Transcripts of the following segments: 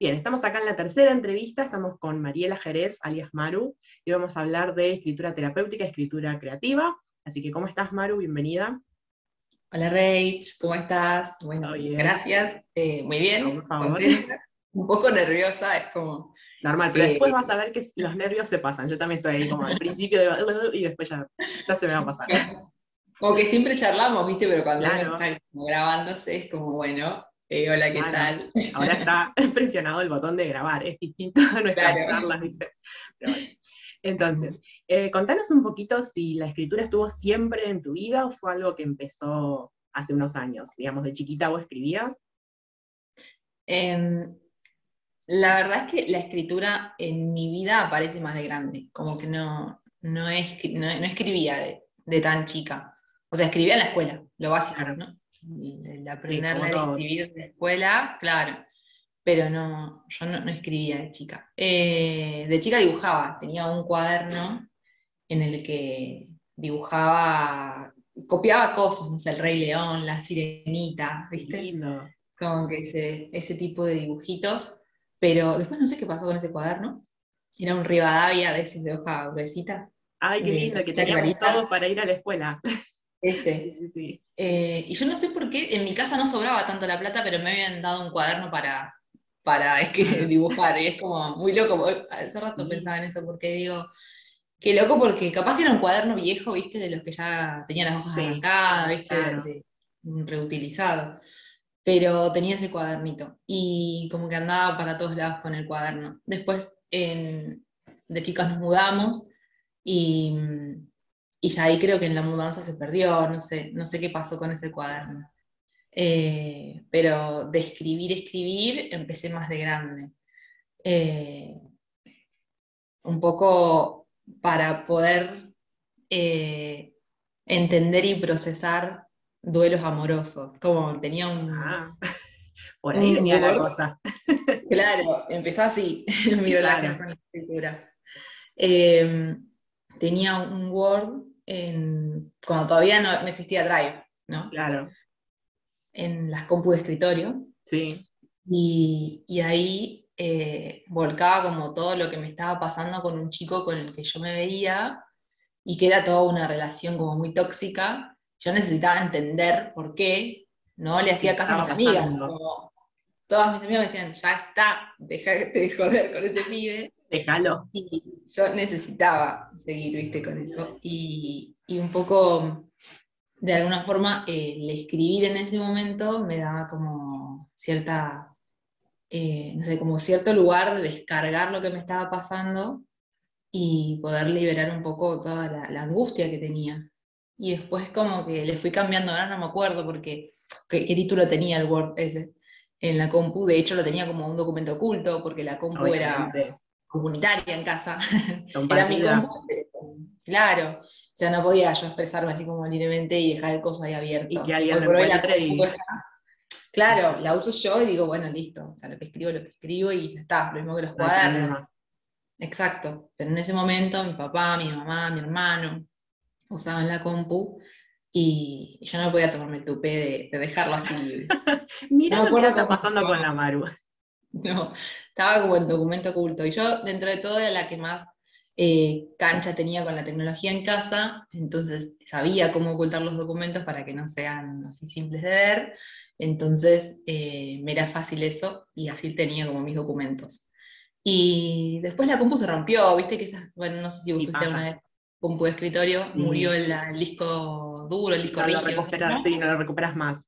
Bien, estamos acá en la tercera entrevista, estamos con Mariela Jerez, alias Maru, y vamos a hablar de escritura terapéutica escritura creativa. Así que, ¿cómo estás, Maru? Bienvenida. Hola, Rach, ¿cómo estás? Bueno, gracias. Eh, muy bien. Un poco nerviosa, es como... Normal, pero después vas a ver que los nervios se pasan. Yo también estoy ahí como al principio de... y después ya, ya se me va a pasar. Como que siempre charlamos, ¿viste? Pero cuando uno está grabándose es como, bueno, eh, hola, ¿qué tal? Ahora está presionado el botón de grabar, es distinto a nuestras charlas, ¿viste? Entonces, eh, contanos un poquito si la escritura estuvo siempre en tu vida o fue algo que empezó hace unos años. Digamos, de chiquita vos escribías. Em, la verdad es que la escritura en mi vida aparece más de grande, como que no, no, escribía de, tan chica. O sea, escribía en la escuela, lo básico, ¿no? El aprender a escribir en la escuela, claro, pero no, yo no, escribía de chica. Eh, de chica dibujaba, tenía un cuaderno en el que dibujaba, copiaba cosas, no sé, el Rey León, la Sirenita, ¿viste? Lindo. Como que ese, ese tipo de dibujitos, pero después no sé qué pasó con ese cuaderno. Era un Rivadavia de esos de hoja gruesita. Ay, qué lindo, que teníamos todo para ir a la escuela. Ese. Sí, sí, eh, y yo no sé por qué, en mi casa no sobraba tanto la plata, pero me habían dado un cuaderno para, para es que, dibujar. Y es como muy loco. Hace rato pensaba en eso, porque digo, qué loco, porque capaz que era un cuaderno viejo, viste, de los que ya tenían las hojas arrancadas, viste, reutilizado. Pero tenía ese cuadernito y como que andaba para todos lados con el cuaderno. Después, de chicas nos mudamos y y ya ahí creo que en la mudanza se perdió, no sé, no sé qué pasó con ese cuaderno. Eh, pero de escribir, escribir, empecé más de grande. Eh, un poco para poder eh, entender y procesar duelos amorosos. Como tenía un. Ah, por ahí venía la cosa. Claro, empezó así mi relación con la escritura. tenía un Word cuando todavía no, existía Drive, ¿no? Claro. En las compu de escritorio. Sí. Y, y ahí eh, volcaba como todo lo que me estaba pasando con un chico con el que yo me veía y que era toda una relación como muy tóxica. Yo necesitaba entender por qué no le hacía caso a mis amigas. Todas mis amigas me decían, ya está, déjate de joder con ese pibe. Déjalo. Y yo necesitaba seguir, viste, con eso. Y, un poco, de alguna forma, el escribir en ese momento me daba como cierta, eh, no sé, como cierto lugar de descargar lo que me estaba pasando y poder liberar un poco toda la, angustia que tenía. Y después como que le fui cambiando, ahora no me acuerdo porque qué, título tenía el Word ese en la compu, de hecho lo tenía como un documento oculto porque la compu era comunitaria en casa. Era mi Claro, o sea, no podía yo expresarme así como libremente y dejar el coso ahí abierto. Y que alguien lo encuentre y... Claro, la uso yo y digo, bueno, listo, o sea, lo que escribo, lo que escribo y ya está, lo mismo que los cuadernos. Exacto, pero en ese momento mi papá, mi mamá, mi hermano usaban la compu y yo no podía tomarme tu de, de dejarlo así. Mira lo que está pasando con la Maru. No, estaba como en documento oculto. Y yo, dentro de todo, era la que más eh, cancha tenía con la tecnología en casa, entonces sabía cómo ocultar los documentos para que no sean así simples de ver. Entonces eh, me era fácil eso y así tenía como mis documentos. Y después la compu se rompió, viste que esas, bueno, no sé si usted una vez compu de escritorio, murió el, disco duro, el disco rígido. ¿no? Sí, no lo recuperas más.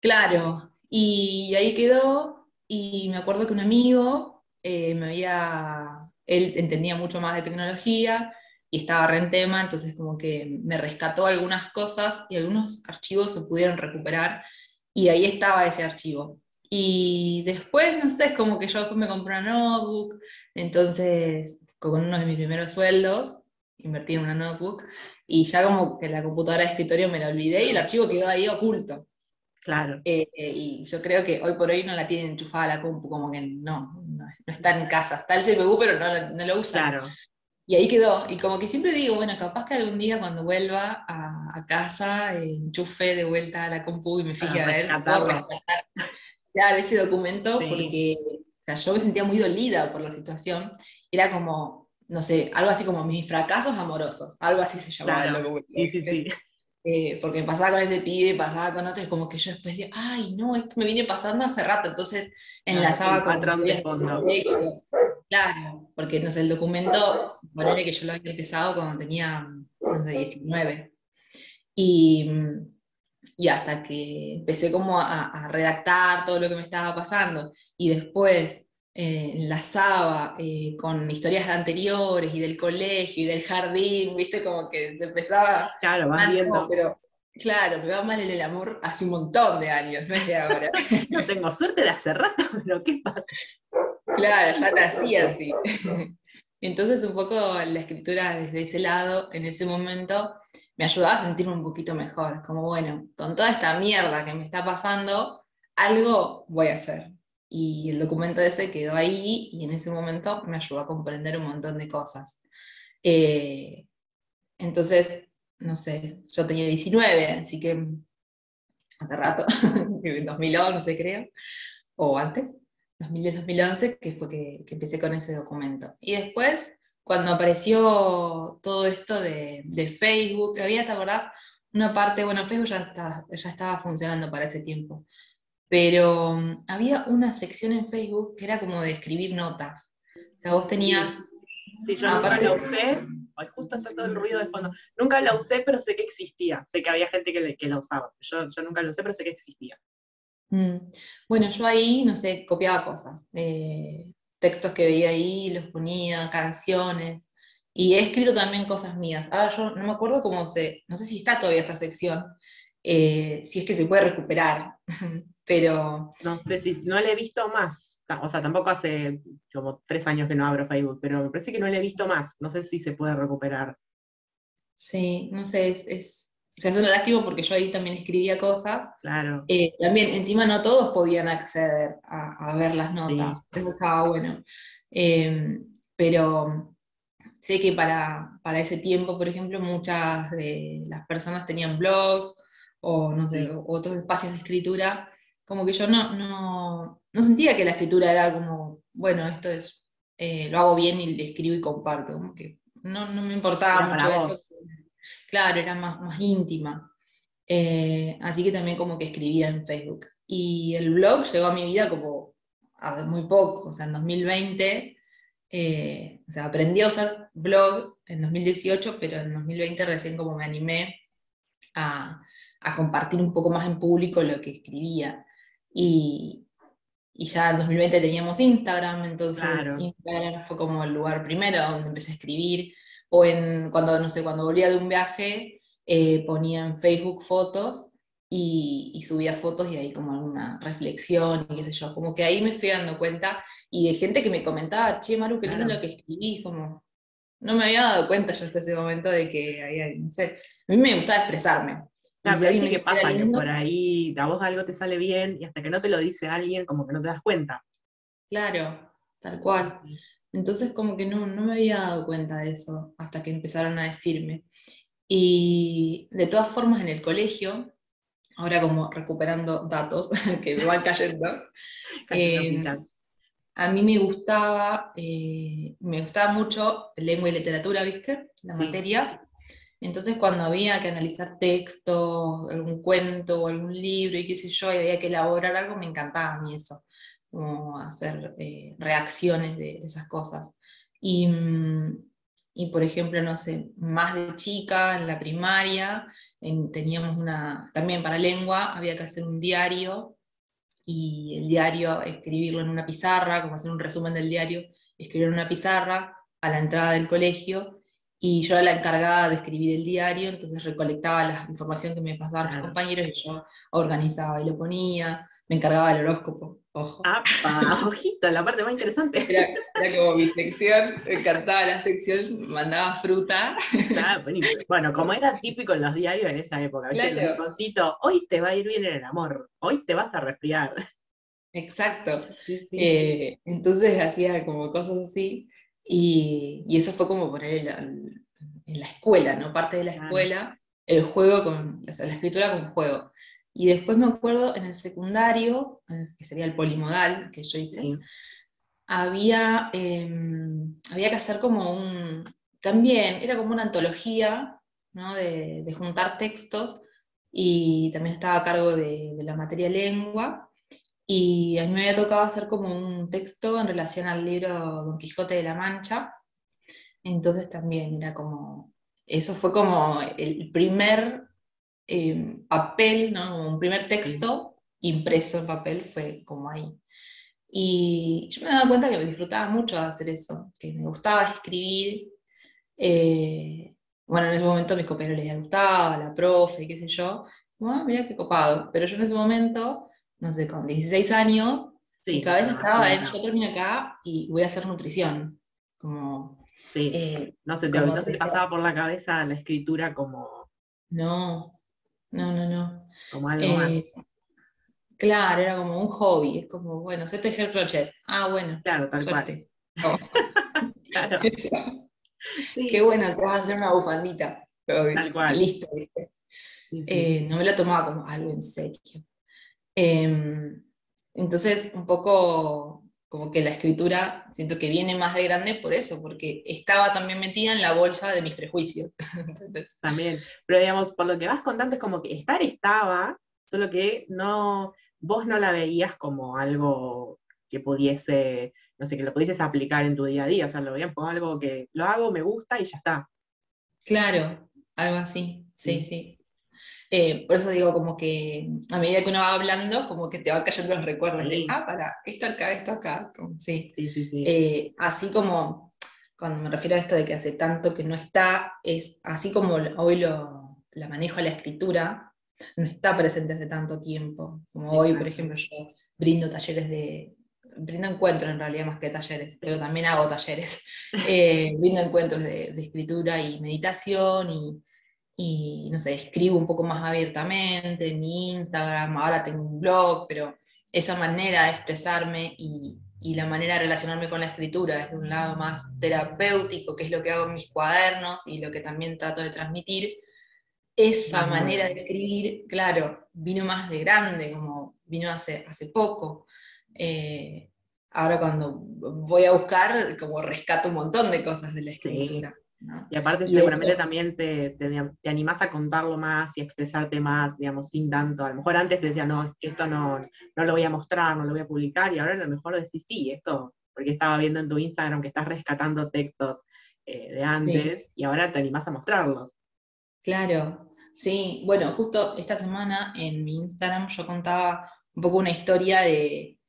Claro, y ahí quedó, y me acuerdo que un amigo eh, me había, él entendía mucho más de tecnología y estaba re en tema, entonces como que me rescató algunas cosas y algunos archivos se pudieron recuperar y ahí estaba ese archivo. Y después, no sé, es como que yo me compré una notebook, entonces con uno de mis primeros sueldos invertí en una notebook y ya como que la computadora de escritorio me la olvidé y el archivo quedó ahí oculto. Claro. Eh, y yo creo que hoy por hoy no la tienen enchufada la compu, como que no, no, está en casa. Está el CPU, pero no, no lo usa. Claro. Y ahí quedó. Y como que siempre digo, bueno, capaz que algún día cuando vuelva a, a casa, enchufe de vuelta a la compu y me fije a ver. Claro, ese documento, porque sea, yo me sentía muy dolida por la situación. Era como, no sé, algo así como mis fracasos amorosos, algo así se llamaba documento. Sí, sí, sí. Eh, porque pasaba con ese pibe, pasaba con otro, y como que yo después decía, ay, no, esto me viene pasando hace rato, entonces enlazaba con... Patrón de fondo. Claro, porque no sé, el documento, ponele que yo lo había empezado cuando tenía, no sé, 19. Y, y hasta que empecé como a, redactar todo lo que me estaba pasando y después eh, enlazaba eh, con historias anteriores y del colegio y del jardín, viste, como que empezaba... Claro, vas viendo. Pero, claro, me va mal en el amor hace un montón de años, no es de ahora. no tengo suerte de hace rato, pero ¿qué pasa? Claro, ya nací así. Entonces un poco la escritura desde ese lado, en ese momento, me ayudaba a sentirme un poquito mejor, como bueno, con toda esta mierda que me está pasando, algo voy a hacer. Y el documento ese quedó ahí y en ese momento me ayudó a comprender un montón de cosas. Eh, entonces, no sé, yo tenía 19, así que hace rato, en 2011 creo, o antes, 2010-2011, que fue que, que, empecé con ese documento. Y después, cuando apareció todo esto de, de Facebook, había, ¿te acordás? Una parte, bueno, Facebook ya, ya estaba funcionando para ese tiempo, pero um, había una sección en Facebook que era como de escribir notas. O sea, vos tenías... Sí, yo nunca la usé, Ay, justo está todo el ruido de fondo. Nunca la usé, pero sé que existía. Sé que había gente que, que la usaba. Yo, yo nunca la usé, pero sé que existía. Mm. Bueno, yo ahí, no sé, copiaba cosas, eh, textos que veía ahí, los ponía, canciones, y he escrito también cosas mías. Ahora yo no me acuerdo cómo se, no sé si está todavía esta sección, eh, si es que se puede recuperar, pero... No sé si, no le he visto más, o sea, tampoco hace como tres años que no abro Facebook, pero me parece que no le he visto más, no sé si se puede recuperar. Sí, no sé, es o sea, es una lástima porque yo ahí también escribía cosas. Claro. Eh, también, encima no todos podían acceder a, ver las notas. Eso estaba bueno. Em, pero sé que para, para, ese tiempo, por ejemplo, muchas de las personas tenían blogs o no sé, otros espacios de escritura. Como que yo no, no, no, sentía que la escritura era como, bueno, esto es, eh, lo hago bien y le escribo y comparto. Como que no, no me importaba mucho eso claro, era más, más íntima. Eh, así que también como que escribía en Facebook. Y el blog llegó a mi vida como hace muy poco, o sea, en 2020, eh, o sea, aprendí a usar blog en 2018, pero en 2020 recién como me animé a, a compartir un poco más en público lo que escribía. Y, y ya en 2020 teníamos Instagram, entonces Instagram fue como el lugar primero donde empecé a escribir o en, cuando, no sé, cuando volvía de un viaje, eh, ponía en Facebook fotos y, subía fotos y ahí como alguna reflexión y qué sé yo, como que ahí me fui dando cuenta y de gente que me comentaba, che, Maru, qué lindo lo que escribís, como no me había dado cuenta yo hasta ese momento de que había, no sé, a mí me gustaba expresarme. Claro, pero que pasa que por ahí a vos algo te sale bien y hasta que no te lo dice alguien, como que no te das cuenta. Claro, tal cual. Entonces como que no, me había dado cuenta de eso hasta que empezaron a decirme. Y de todas formas en el colegio, ahora como recuperando datos que me van cayendo, eh, a mí me gustaba, eh, me gustaba mucho lengua y literatura, ¿viste? La materia. Entonces cuando había que analizar textos, algún cuento o algún libro y qué sé yo, y había que elaborar algo, me encantaba a mí eso como hacer eh, reacciones de, esas cosas. Y, mm, y, por ejemplo, no sé, más de chica, en la primaria, teníamos una, también para lengua, había que hacer un diario y el diario escribirlo en una pizarra, como hacer un resumen del diario, escribirlo en una pizarra a la entrada del colegio y yo era la encargada de escribir el diario, entonces recolectaba la información que me pasaban los compañeros y yo organizaba y lo ponía, me encargaba del horóscopo. Ojo. ojito, la parte más interesante. Era, como mi sección, me encantaba la sección, mandaba fruta. bueno, como era típico en los diarios en esa época, hoy te va a ir bien en el amor, hoy te vas a resfriar. Exacto. Eh, entonces hacía como cosas así, y, eso fue como poner en la, escuela, ¿no? Parte de la escuela, el juego con, la escritura con juego. Y después me acuerdo en el secundario, que sería el polimodal que yo hice, había, em, había que hacer como un, también era como una antología ¿no? de, juntar textos y también estaba a cargo de, de, la materia lengua y a mí me había tocado hacer como un texto en relación al libro Don Quijote de la Mancha, entonces también era como, eso fue como el primer eh, papel, ¿no? un primer texto impreso en papel fue como ahí. Y yo me daba cuenta que me disfrutaba mucho de hacer eso, que me gustaba escribir. Eh, bueno, en ese momento a mis compañeros les gustaba, la profe, qué sé yo. Bueno, mira qué copado. Pero yo en ese momento, no sé, con 16 años, mi cabeza estaba en, yo termino acá y voy a hacer nutrición. Como, sí, eh, no sé, te, no se te pasaba por la cabeza la escritura como... No, no, no, no. Como algo más. Eh, claro, era como un hobby, es como, bueno, sé tejer crochet. Ah, bueno. Claro, tal suerte. cual. claro. Qué bueno, te vas a hacer una bufandita. Tal cual. Listo, ¿viste? Eh, no me lo tomaba como algo en serio. Em, entonces, un poco como que la escritura siento que viene más de grande por eso, porque estaba también metida en la bolsa de mis prejuicios. también, pero digamos, por lo que vas contando es como que estar estaba, solo que no, vos no la veías como algo que pudiese, no sé, que lo pudieses aplicar en tu día a día, o sea, lo veías como algo que lo hago, me gusta y ya está. Claro, algo así, sí. sí. Eh, por eso digo, como que a medida que uno va hablando, como que te van cayendo los recuerdos de, ah, para, esto acá, esto acá. sí. Sí, sí, sí. Eh, así como, cuando me refiero a esto de que hace tanto que no está, es así como hoy lo, la manejo la escritura, no está presente hace tanto tiempo. Como hoy, por ejemplo, yo brindo talleres de, brindo encuentros en realidad más que talleres, pero también hago talleres. Eh, brindo encuentros de, de, escritura y meditación y y no sé, escribo un poco más abiertamente en mi Instagram, ahora tengo un blog, pero esa manera de expresarme y, y, la manera de relacionarme con la escritura desde un lado más terapéutico, que es lo que hago en mis cuadernos y lo que también trato de transmitir, esa manera de escribir, claro, vino más de grande, como vino hace, hace poco. Eh, ahora cuando voy a buscar, como rescato un montón de cosas de la escritura. Y aparte seguramente también te, te, animás a contarlo más y a expresarte más, digamos, sin tanto. A lo mejor antes te decía, no, esto no, no lo voy a mostrar, no lo voy a publicar, y ahora a lo mejor decís, sí, esto, porque estaba viendo en tu Instagram que estás rescatando textos eh, de antes, y ahora te animás a mostrarlos. Claro, sí. Bueno, justo esta semana en mi Instagram yo contaba un poco una historia de,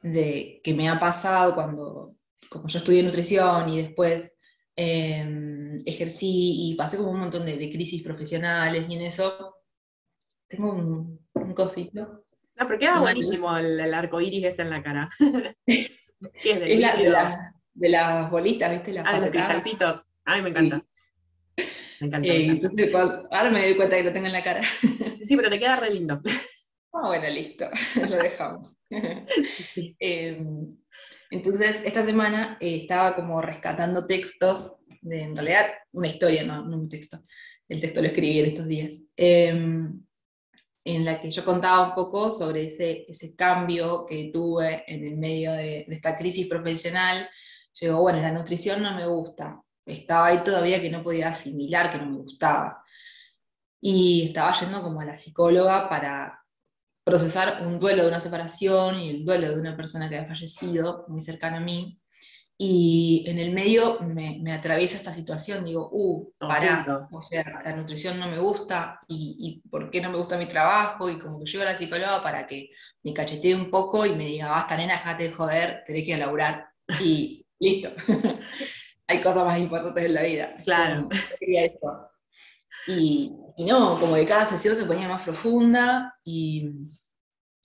de que me ha pasado cuando, como yo estudié nutrición y después Em, ejercí y pasé como un montón de, crisis profesionales y en eso tengo un, cosito. No, pero queda buenísimo el, arco iris ese en la cara. es, de, las bolitas, ¿viste? Las ah, los cristalcitos. Ay, me encanta. Me encanta. Eh, ahora me doy cuenta que lo tengo en la cara. sí, sí, pero te queda re lindo. Ah, bueno, listo, lo dejamos. eh, entonces, esta semana eh, estaba como rescatando textos, de, en realidad una historia, no, un texto. El texto lo escribí en estos días. Em, en la que yo contaba un poco sobre ese, ese cambio que tuve en el medio de, esta crisis profesional. Llegó, bueno, la nutrición no me gusta. Estaba ahí todavía que no podía asimilar que no me gustaba. Y estaba yendo como a la psicóloga para procesar un duelo de una separación y el duelo de una persona que ha fallecido muy cercana a mí. Y en el medio me, me atraviesa esta situación, digo, uh, pará, o sea, la nutrición no me gusta y, y, por qué no me gusta mi trabajo y como que llego a la psicóloga para que me cachetee un poco y me diga, basta nena, déjate de joder, tenés que ir a laburar y listo. Hay cosas más importantes en la vida. Claro. Y, y, no, como que cada sesión se ponía más profunda y,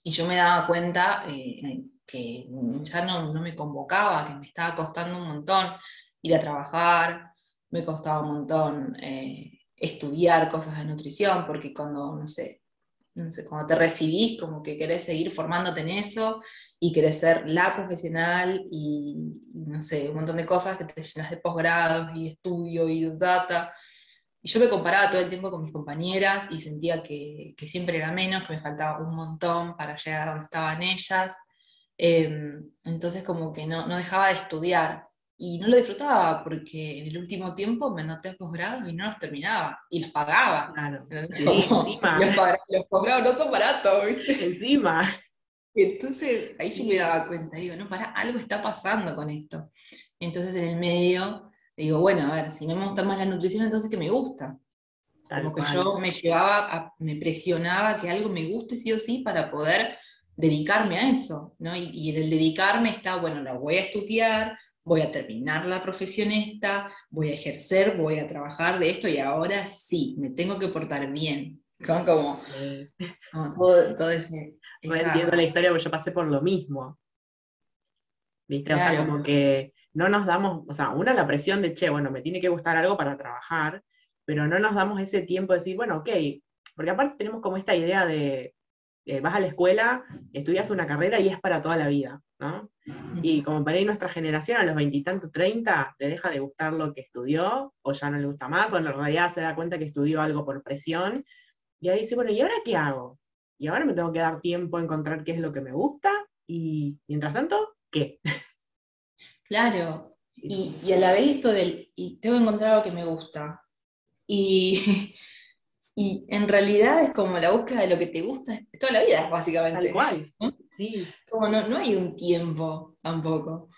y yo me daba cuenta eh, que ya no, me convocaba, que me estaba costando un montón ir a trabajar, me costaba un montón eh, estudiar cosas de nutrición, porque cuando, no sé, no sé, cuando te recibís, como que querés seguir formándote en eso y querés ser la profesional y, no sé, un montón de cosas que te llenas de posgrados y estudio y data. Y yo me comparaba todo el tiempo con mis compañeras y sentía que, siempre era menos, que me faltaba un montón para llegar a donde estaban ellas. Em, entonces como que no, no dejaba de estudiar y no lo disfrutaba porque en el último tiempo me anoté a posgrado y no los terminaba y los pagaba. Claro. encima. Los, posgrados no son baratos, ¿viste? Encima. Entonces ahí yo me daba cuenta, digo, no, para, algo está pasando con esto. Entonces en el medio digo, bueno, a ver, si no me gusta más la nutrición, entonces ¿qué me gusta? Como que yo me llevaba, me presionaba que algo me guste sí o sí para poder dedicarme a eso, ¿no? Y, y en el dedicarme está, bueno, la voy a estudiar, voy a terminar la profesión esta, voy a ejercer, voy a trabajar de esto y ahora sí, me tengo que portar bien. Como, todo, ese... No entiendo la historia porque yo pasé por lo mismo. ¿Viste? O sea, como que no nos damos, o sea, una la presión de, che, bueno, me tiene que gustar algo para trabajar, pero no nos damos ese tiempo de decir, bueno, ok, porque aparte tenemos como esta idea de, vas a la escuela, estudias una carrera y es para toda la vida, ¿no? Y como para ir nuestra generación, a los veintitantos, treinta, le deja de gustar lo que estudió, o ya no le gusta más, o en realidad se da cuenta que estudió algo por presión, y ahí dice, bueno, ¿y ahora qué hago? Y ahora me tengo que dar tiempo a encontrar qué es lo que me gusta, y mientras tanto, ¿qué? Claro, y, y a la vez esto del, y tengo que encontrar algo que me gusta. Y Y en realidad es como la búsqueda de lo que te gusta toda la vida, básicamente. Tal cual. Sí. Como no, no, hay un tiempo tampoco.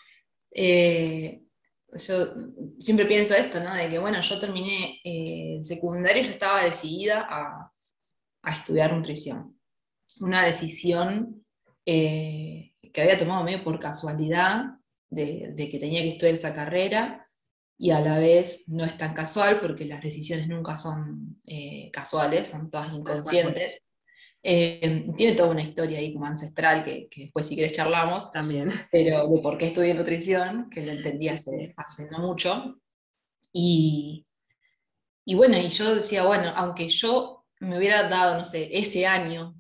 Eh, yo siempre pienso esto, ¿no? De que, bueno, yo terminé eh, secundario y yo estaba decidida a, a estudiar nutrición. Una decisión eh, que había tomado medio por casualidad, de, de, que tenía que estudiar esa carrera, y a la vez no es tan casual porque las decisiones nunca son eh, casuales, son todas inconscientes. Eh, tiene toda una historia ahí como ancestral que, que, después si quieres charlamos. También. Pero de por qué estudié nutrición, que lo entendí hace, hace no mucho. Y, y bueno, y yo decía, bueno, aunque yo me hubiera dado, no sé, ese año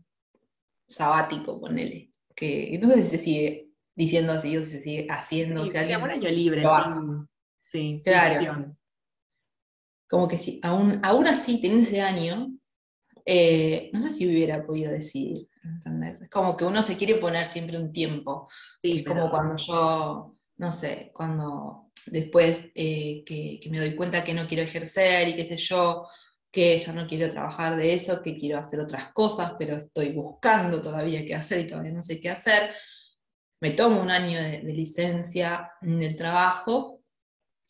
sabático, ponele, que no sé si diciendo así o si se sigue haciendo. Sí, o sea, un año libre. Sí, claro. Como que si, aún, aún así, teniendo ese año, eh, no sé si hubiera podido decidir. Es como que uno se quiere poner siempre un tiempo. es como cuando yo, no sé, cuando después eh, que, que, me doy cuenta que no quiero ejercer y qué sé yo, que ya no quiero trabajar de eso, que quiero hacer otras cosas, pero estoy buscando todavía qué hacer y todavía no sé qué hacer. Me tomo un año de, licencia en el trabajo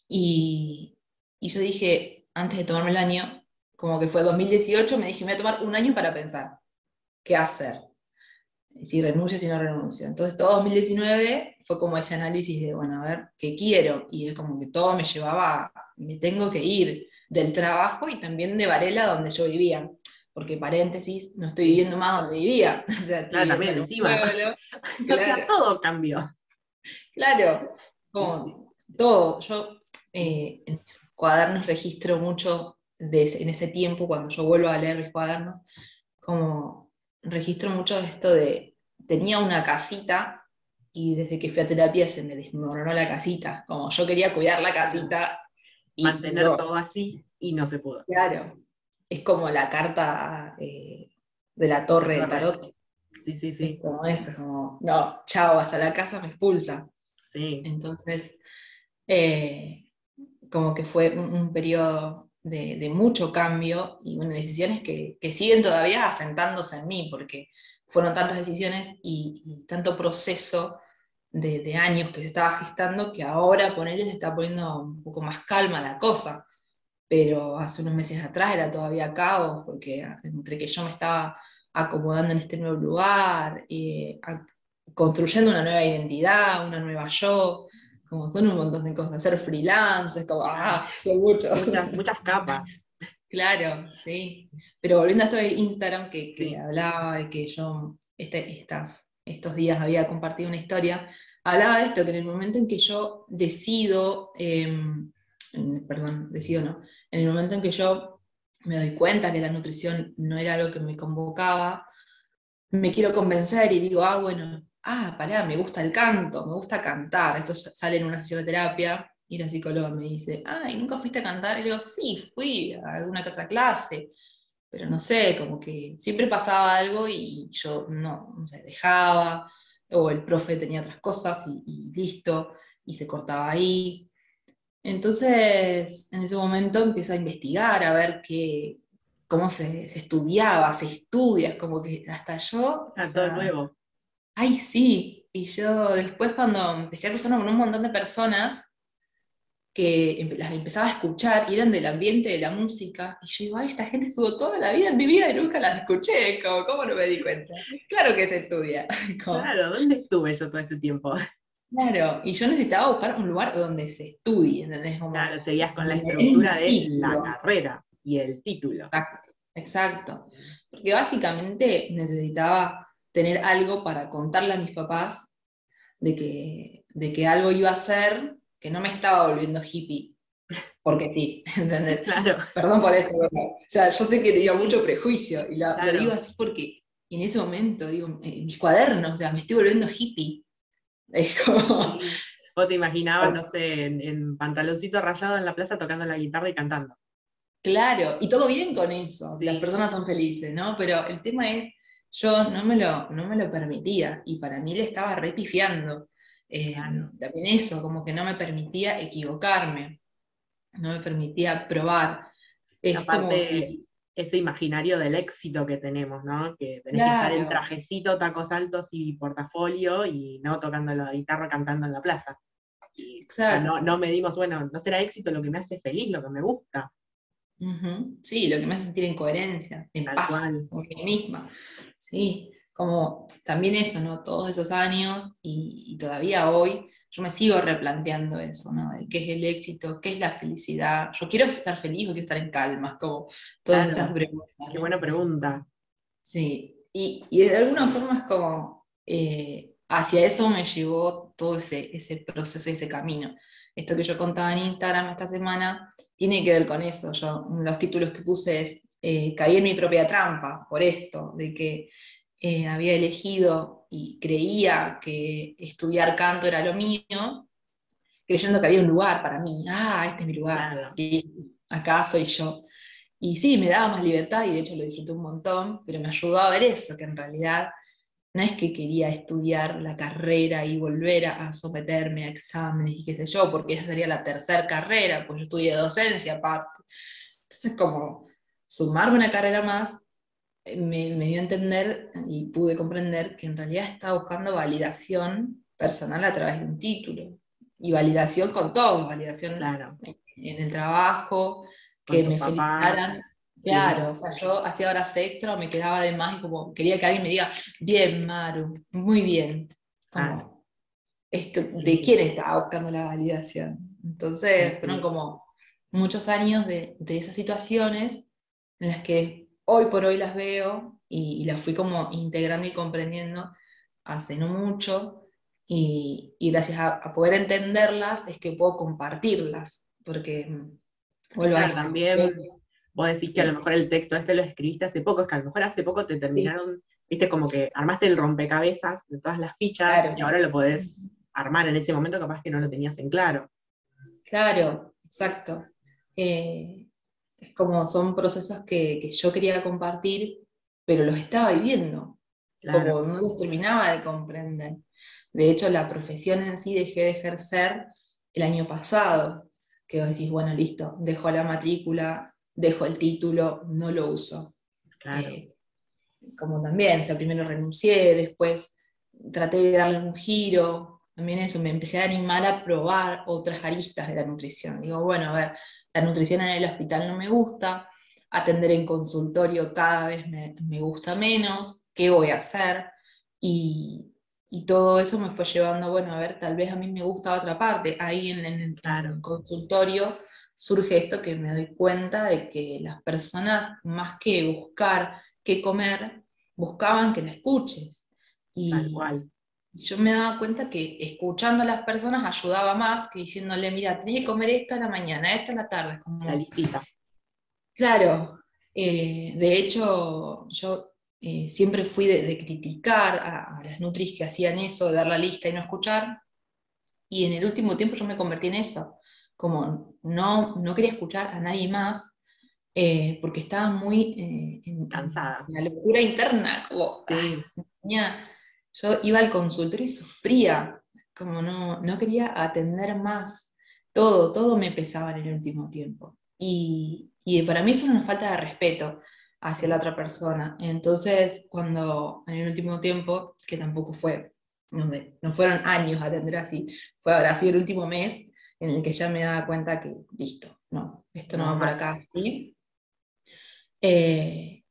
y, yo dije, antes de tomarme el año, como que fue 2018, me dije, me voy a tomar un año para pensar qué hacer. Si renuncio, si no renuncio. Entonces todo 2019 fue como ese análisis de, bueno, a ver, ¿qué quiero? Y es como que todo me llevaba, me tengo que ir del trabajo y también de Varela, donde yo vivía. Porque paréntesis, no estoy viviendo más donde vivía. O sea, claro, también encima. claro. todo cambió. Claro, como todo. Yo eh, en cuadernos registro mucho de en ese tiempo, cuando yo vuelvo a leer mis cuadernos, como registro mucho de esto de, tenía una casita y desde que fui a terapia se me desmoronó la casita, como yo quería cuidar la casita. Y Mantener todo así y no se pudo. Claro, es como la carta eh, de la torre de tarot. Sí, sí, sí. como eso, como, no, chao, hasta la casa me expulsa. Sí. Entonces, eh, como que fue un, periodo de, mucho cambio y decisiones que, siguen todavía asentándose en mí, porque fueron tantas decisiones y, tanto proceso de, años que se estaba gestando que ahora ponerle se está poniendo un poco más calma la cosa. Pero hace unos meses atrás era todavía caos, porque entre que yo me estaba acomodando en este nuevo lugar, y, construyendo una nueva identidad, una nueva yo, como son un montón de cosas, ser freelance, es como, ah, son muchos. Muchas, capas. Claro, sí. Pero volviendo a esto de Instagram, que, hablaba de que yo este, estas, estos días había compartido una historia, hablaba de esto, que en el momento en que yo decido, perdón, decido no, en el momento en que yo me doy cuenta que la nutrición no era algo que me convocaba, me quiero convencer y digo, ah, bueno, ah, pará, me gusta el canto, me gusta cantar. Esto sale en una sesión y la psicóloga me dice, ay, ¿nunca fuiste a cantar? Y le digo, sí, fui a alguna que otra clase, pero no sé, como que siempre pasaba algo y yo no, no sé, dejaba. o el profe tenía otras cosas y, listo, y se cortaba ahí. Entonces, en ese momento empiezo a investigar, a ver qué, cómo se, estudiaba, se estudia, como que hasta yo... A todo nuevo. Ay, sí. Y yo después cuando empecé a cruzarme con un montón de personas que las empezaba a escuchar y eran del ambiente de la música, y yo digo, ay, esta gente estuvo toda la vida en mi vida y nunca las escuché, como, ¿cómo no me di cuenta? Claro que se estudia. Claro, ¿dónde estuve yo todo este tiempo? Claro, y yo necesitaba buscar un lugar donde se estudie, ¿entendés? claro, seguías con la estructura de la carrera y el título. Exacto, exacto. Porque básicamente necesitaba tener algo para contarle a mis papás de que, de que algo iba a ser, que no me estaba volviendo hippie. Porque sí, ¿entendés? Claro. Perdón por esto. O sea, yo sé que tenía mucho prejuicio y lo, digo así porque en ese momento, digo, mis cuadernos, o sea, me estoy volviendo hippie. Es como... Vos te imaginabas, no sé, en, en, pantaloncito rayado en la plaza tocando la guitarra y cantando. Claro, y todo bien con eso, las personas son felices, ¿no? Pero el tema es, yo no me lo, no me lo permitía y para mí le estaba repifiando. Eh, también eso, como que no me permitía equivocarme, no me permitía probar. Es Aparte, ese imaginario del éxito que tenemos, ¿no? Que tenés que estar en trajecito, tacos altos y portafolio y no tocando la guitarra cantando en la plaza. Exacto. no, no medimos, bueno, no será éxito lo que me hace feliz, lo que me gusta. Sí, lo que me hace sentir en coherencia, en paz con mí misma. Sí, como también eso, ¿no? Todos esos años y, todavía hoy yo me sigo replanteando eso, ¿no? qué es el éxito, qué es la felicidad. Yo quiero estar feliz o quiero estar en calma, como todas esas preguntas. Qué buena pregunta. Sí, y, de alguna forma es como eh, hacia eso me llevó todo ese, ese proceso, ese camino. Esto que yo contaba en Instagram esta semana tiene que ver con eso. Yo, los títulos que puse es, eh, caí en mi propia trampa por esto, de que eh, había elegido y creía que estudiar canto era lo mío, creyendo que había un lugar para mí. Ah, este es mi lugar, acá soy yo. Y sí, me daba más libertad y de hecho lo disfruté un montón, pero me ayudó a ver eso, que en realidad no es que quería estudiar la carrera y volver a, someterme a exámenes y qué sé yo, porque esa sería la tercera carrera, pues yo estudié docencia aparte. Entonces, como sumarme una carrera más me, dio a entender y pude comprender que en realidad estaba buscando validación personal a través de un título. Y validación con todo, validación claro. en, el trabajo, que me felicitaran Claro, o sea, yo hacía horas extra, me quedaba de más y como quería que alguien me diga, bien, Maru, muy bien. Como, ¿De quién estaba buscando la validación? Entonces, fueron como muchos años de, esas situaciones en las que hoy por hoy las veo y, las fui como integrando y comprendiendo hace no mucho. Y, gracias a, poder entenderlas es que puedo compartirlas, porque mm, vuelvo a también vos decís que a lo mejor el texto este lo escribiste hace poco, es que a lo mejor hace poco te terminaron, viste, como que armaste el rompecabezas de todas las fichas y ahora lo podés armar en ese momento, capaz que no lo tenías en claro. Claro, exacto. Eh, es como son procesos que, yo quería compartir, pero los estaba viviendo, como no los terminaba de comprender. De hecho, la profesión en sí dejé de ejercer el año pasado, que vos decís, bueno, listo, dejo la matrícula, dejo el título, no lo uso. Eh, como también, o sea, primero renuncié, después traté de darle un giro, también eso, me empecé a animar a probar otras aristas de la nutrición. Digo, bueno, a ver, la nutrición en el hospital no me gusta, atender en consultorio cada vez me, gusta menos, ¿qué voy a hacer? Y, todo eso me fue llevando, bueno, a ver, tal vez a mí me gusta otra parte, ahí en, en el consultorio surge esto que me doy cuenta de que las personas, más que buscar qué comer, buscaban que la escuches. Y yo me daba cuenta que escuchando a las personas ayudaba más que diciéndole, mira, tenés que comer esto a la mañana, esto a la tarde. Como... La listita. Claro. Eh, de hecho, yo eh, siempre fui de, criticar a, a, las nutris que hacían eso, de dar la lista y no escuchar. Y en el último tiempo yo me convertí en eso como no, no quería escuchar a nadie más, eh, porque estaba muy cansada. En la locura interna, como, yo iba al consultorio y sufría, como no, no quería atender más. Todo, todo me pesaba en el último tiempo. Y, y para mí eso es una falta de respeto hacia la otra persona. Entonces, cuando en el último tiempo, que tampoco fue, no sé, no fueron años atender así, fue ahora sí el último mes en el que ya me daba cuenta que, listo, no, esto no, va por acá, ¿sí? Eh,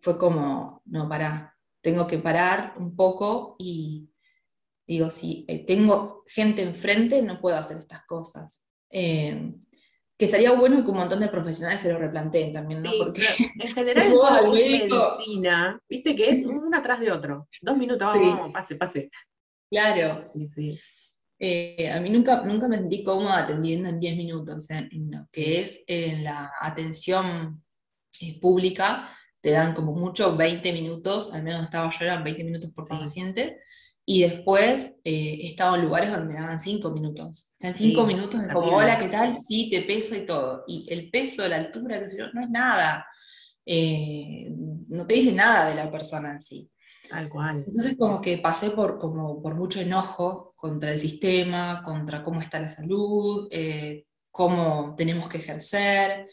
fue como, no, para, tengo que parar un poco y digo, si eh, tengo gente enfrente, no puedo hacer estas cosas. Eh, que estaría bueno que un montón de profesionales se lo replanteen también, ¿no? Porque en general en medicina, viste que es uno atrás de otro. Dos minutos, vamos, pase, pase. Claro. Sí, sí. Eh, a mí nunca, nunca me sentí cómoda atendiendo en 10 minutos, en, lo que es en la atención eh, pública, te dan como mucho 20 minutos, al menos estaba yo, eran 20 minutos por paciente, y después eh, he estado en lugares donde me daban cinco minutos. O sea, en cinco minutos es como, hola, ¿qué tal? Sí, te peso y todo. Y el peso, la altura, qué sé yo, no es nada. Eh, no te dice nada de la persona en sí. Tal cual. Entonces como que pasé por, como, por mucho enojo contra el sistema, contra cómo está la salud, eh, cómo tenemos que ejercer.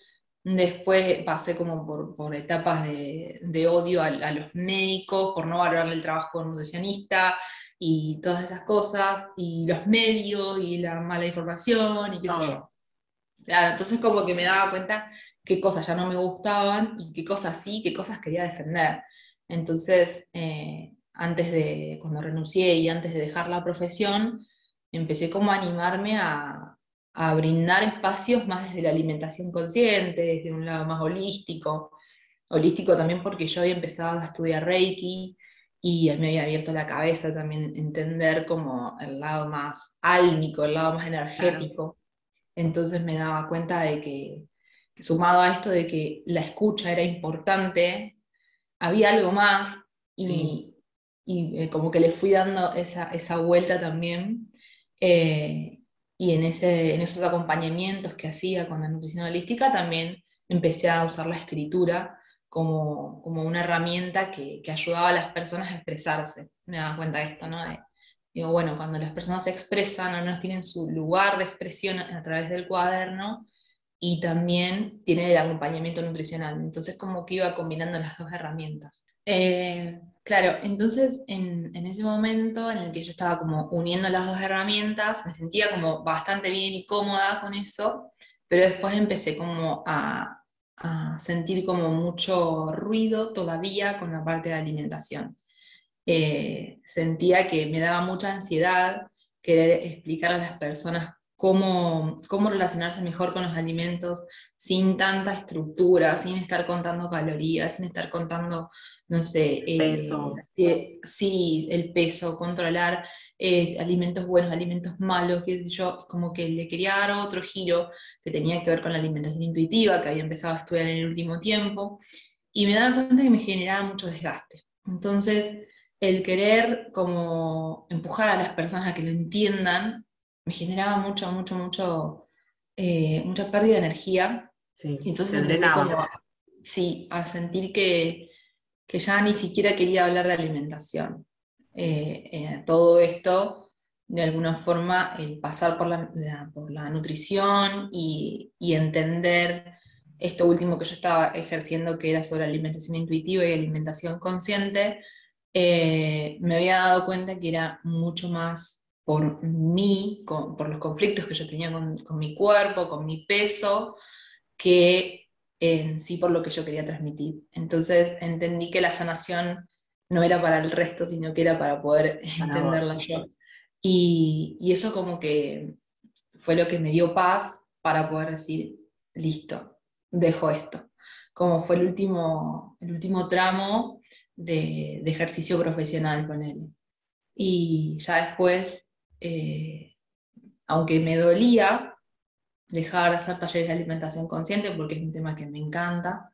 Después pasé como por, por etapas de, de odio a, a, los médicos, por no valorar el trabajo nutricionista, y todas esas cosas, y los medios, y la mala información, y qué sé yo. Claro, entonces como que me daba cuenta qué cosas ya no me gustaban y qué cosas sí, qué cosas quería defender. Entonces, eh, antes de, cuando renuncié y antes de dejar la profesión, empecé como a animarme a, a brindar espacios más desde la alimentación consciente, desde un lado más holístico. Holístico también porque yo había empezado a estudiar Reiki, y me había abierto la cabeza también entender como el lado más álmico, el lado más energético. Entonces me daba cuenta de que, sumado a esto de que la escucha era importante, había algo más y, y eh, como que le fui dando esa, esa vuelta también. Eh, y en, ese, en esos acompañamientos que hacía con la nutrición holística también empecé a usar la escritura como, como una herramienta que, que, ayudaba a las personas a expresarse. Me daba cuenta de esto, ¿no? digo, bueno, cuando las personas se expresan, al menos tienen su lugar de expresión a través del cuaderno y también tienen el acompañamiento nutricional. Entonces, como que iba combinando las dos herramientas. Eh, claro, entonces en, ese momento en el que yo estaba como uniendo las dos herramientas, me sentía como bastante bien y cómoda con eso, pero después empecé como a, a sentir como mucho ruido todavía con la parte de alimentación. Eh, sentía que me daba mucha ansiedad querer explicar a las personas cómo, cómo relacionarse mejor con los alimentos sin tanta estructura, sin estar contando calorías, sin estar contando, no sé, el peso. sí, el peso, controlar alimentos buenos, alimentos malos, que yo como que le quería dar otro giro que tenía que ver con la alimentación intuitiva, que había empezado a estudiar en el último tiempo, y me daba cuenta que me generaba mucho desgaste. Entonces, el querer como empujar a las personas a que lo entiendan, me generaba mucho, mucho, mucho, eh, mucha pérdida de energía. Sí, entonces empecé como, sí, a sentir que, que ya ni siquiera quería hablar de alimentación. Eh, eh, todo esto, de alguna forma, el pasar por la, por la nutrición y, y, entender esto último que yo estaba ejerciendo, que era sobre alimentación intuitiva y alimentación consciente, eh, me había dado cuenta que era mucho más por mí, por los conflictos que yo tenía con, con mi cuerpo, con mi peso, que en sí por lo que yo quería transmitir. Entonces entendí que la sanación no era para el resto, sino que era para poder entenderla yo. Y, y, eso como que fue lo que me dio paz para poder decir, listo, dejo esto. Como fue el último, el último tramo de, de ejercicio profesional con él. Y ya después, eh, aunque me dolía dejar de hacer talleres de alimentación consciente, porque es un tema que me encanta,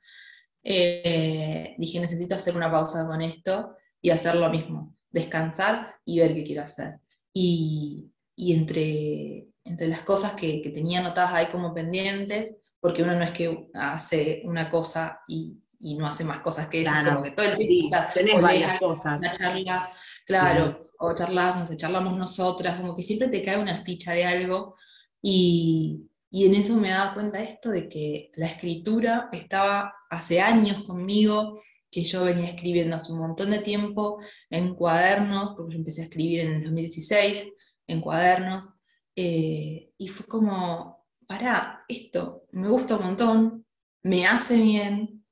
eh, dije, necesito hacer una pausa con esto y hacer lo mismo, descansar y ver qué quiero hacer. Y, y entre, entre las cosas que, que, tenía anotadas ahí como pendientes, porque uno no es que hace una cosa y, y no hace más cosas que eso, como que todo el tiempo tenés varias cosas. Una charla, claro, o charlamos, charlamos nosotras, como que siempre te cae una ficha de algo. Y, y en eso me daba cuenta esto de que la escritura estaba hace años conmigo, que yo venía escribiendo hace un montón de tiempo en cuadernos, porque yo empecé a escribir en el 2016 en cuadernos, eh, y fue como, para, esto me gusta un montón, me hace bien,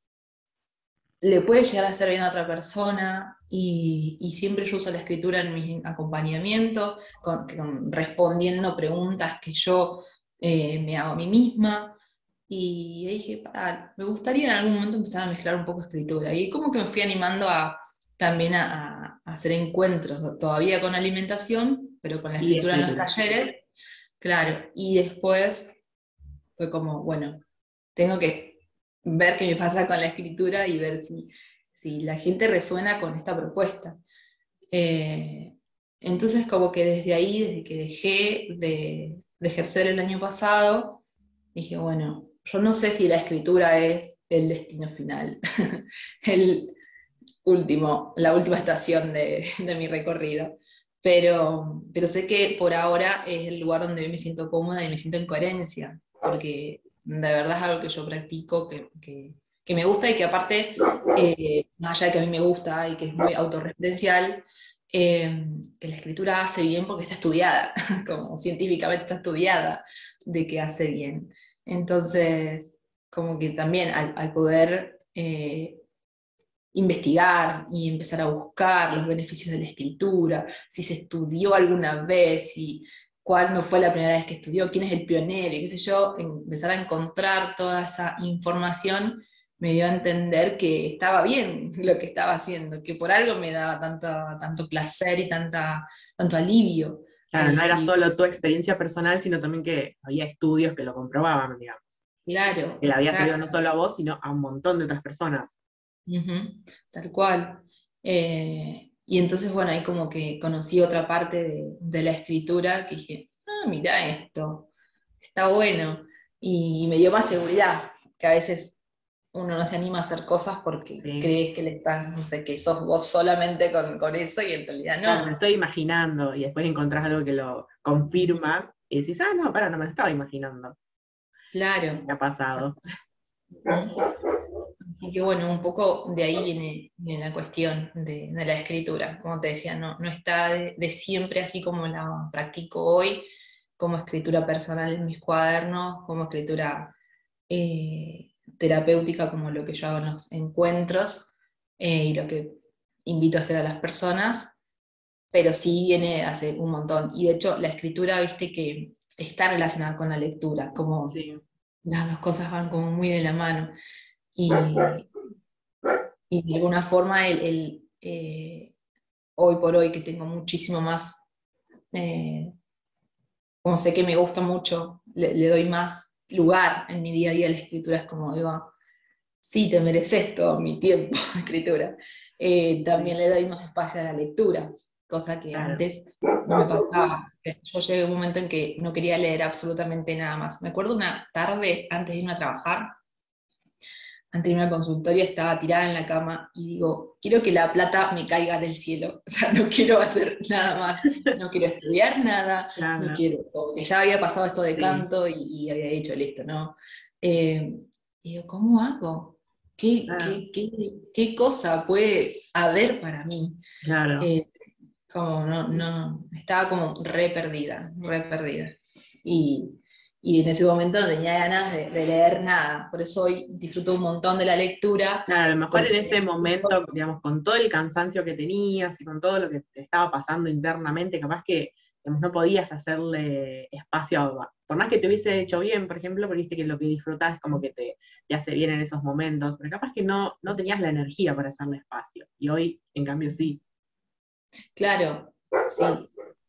le puede llegar a hacer bien a otra persona, y, siempre yo uso la escritura en mis acompañamientos, respondiendo preguntas que yo eh, me hago a mí misma. Y dije, para, me gustaría en algún momento empezar a mezclar un poco escritura. Y como que me fui animando a, también a, hacer encuentros, todavía con alimentación, pero con la escritura en los talleres. Claro, y después fue como, bueno, tengo que ver qué me pasa con la escritura y ver si, si la gente resuena con esta propuesta. Eh, entonces, como que desde ahí, desde que dejé de, ejercer el año pasado, dije, bueno, yo no sé si la escritura es el destino final, el último, la última estación de, mi recorrido, pero, pero sé que por ahora es el lugar donde me siento cómoda y me siento en coherencia, porque de verdad es algo que yo practico, que, me gusta y que aparte, eh, más allá de que a mí me gusta y que es muy autorreferencial, eh, que la escritura hace bien porque está estudiada, como científicamente está estudiada de que hace bien. Entonces, como que también al, poder eh, investigar y empezar a buscar los beneficios de la escritura, si se estudió alguna vez, y cuándo fue la primera vez que estudió, quién es el pionero, y qué sé yo, empezar a encontrar toda esa información me dio a entender que estaba bien lo que estaba haciendo, que por algo me daba tanto, tanto placer y tanta, tanto alivio. Claro, no era solo tu experiencia personal, sino también que había estudios que lo comprobaban, digamos. Claro. Que le había servido no solo a vos, sino a un montón de otras personas. tal cual. Eh, y entonces, bueno, ahí como que conocí otra parte de, de la escritura que dije, ah, mira esto, está bueno. Y me dio más seguridad, que a veces uno no se anima a hacer cosas porque crees que le estás, no sé, que sos vos solamente con, eso y en realidad no. Claro, me estoy imaginando y después encontrás algo que lo confirma y decís, ah, no, para, no me lo estaba imaginando. Claro. ¿Qué ha pasado? Así que bueno, un poco de ahí viene, la cuestión de, la escritura. Como te decía, no, no está de, siempre así como la practico hoy, como escritura personal en mis cuadernos, como escritura eh, terapéutica como lo que yo hago en los encuentros eh, y lo que invito a hacer a las personas, pero sí viene hace un montón. Y de hecho, la escritura, viste que está relacionada con la lectura, como las dos cosas van como muy de la mano. Y, y de alguna forma, el, eh, hoy por hoy que tengo muchísimo más, eh, como sé que me gusta mucho, le doy más lugar en mi día a día la escritura, es como digo, sí, te mereces todo mi tiempo de escritura. Eh, también le doy más espacio a la lectura, cosa que antes no me pasaba. Yo llegué a un momento en que no quería leer absolutamente nada más. Me acuerdo una tarde antes de irme a trabajar, antes de irme al consultorio, estaba tirada en la cama y digo, quiero que la plata me caiga del cielo. O sea, no quiero hacer nada más, no quiero estudiar nada, no quiero, que ya había pasado esto de canto y, había dicho, listo, ¿no? Eh, digo, ¿cómo hago? ¿Qué, qué, qué, cosa puede haber para mí? Claro. Eh, como no, no, estaba como re perdida, re perdida. Y, y en ese momento no tenía ganas de, leer nada. Por eso hoy disfruto un montón de la lectura. Claro, a lo mejor en ese momento, digamos, con todo el cansancio que tenías y con todo lo que te estaba pasando internamente, capaz que no podías hacerle espacio a, por más que te hubiese hecho bien, por ejemplo, porque viste que lo que disfrutas es como que te, te, hace bien en esos momentos, pero capaz que no, no tenías la energía para hacerle espacio. Y hoy, en cambio, sí. Claro, sí.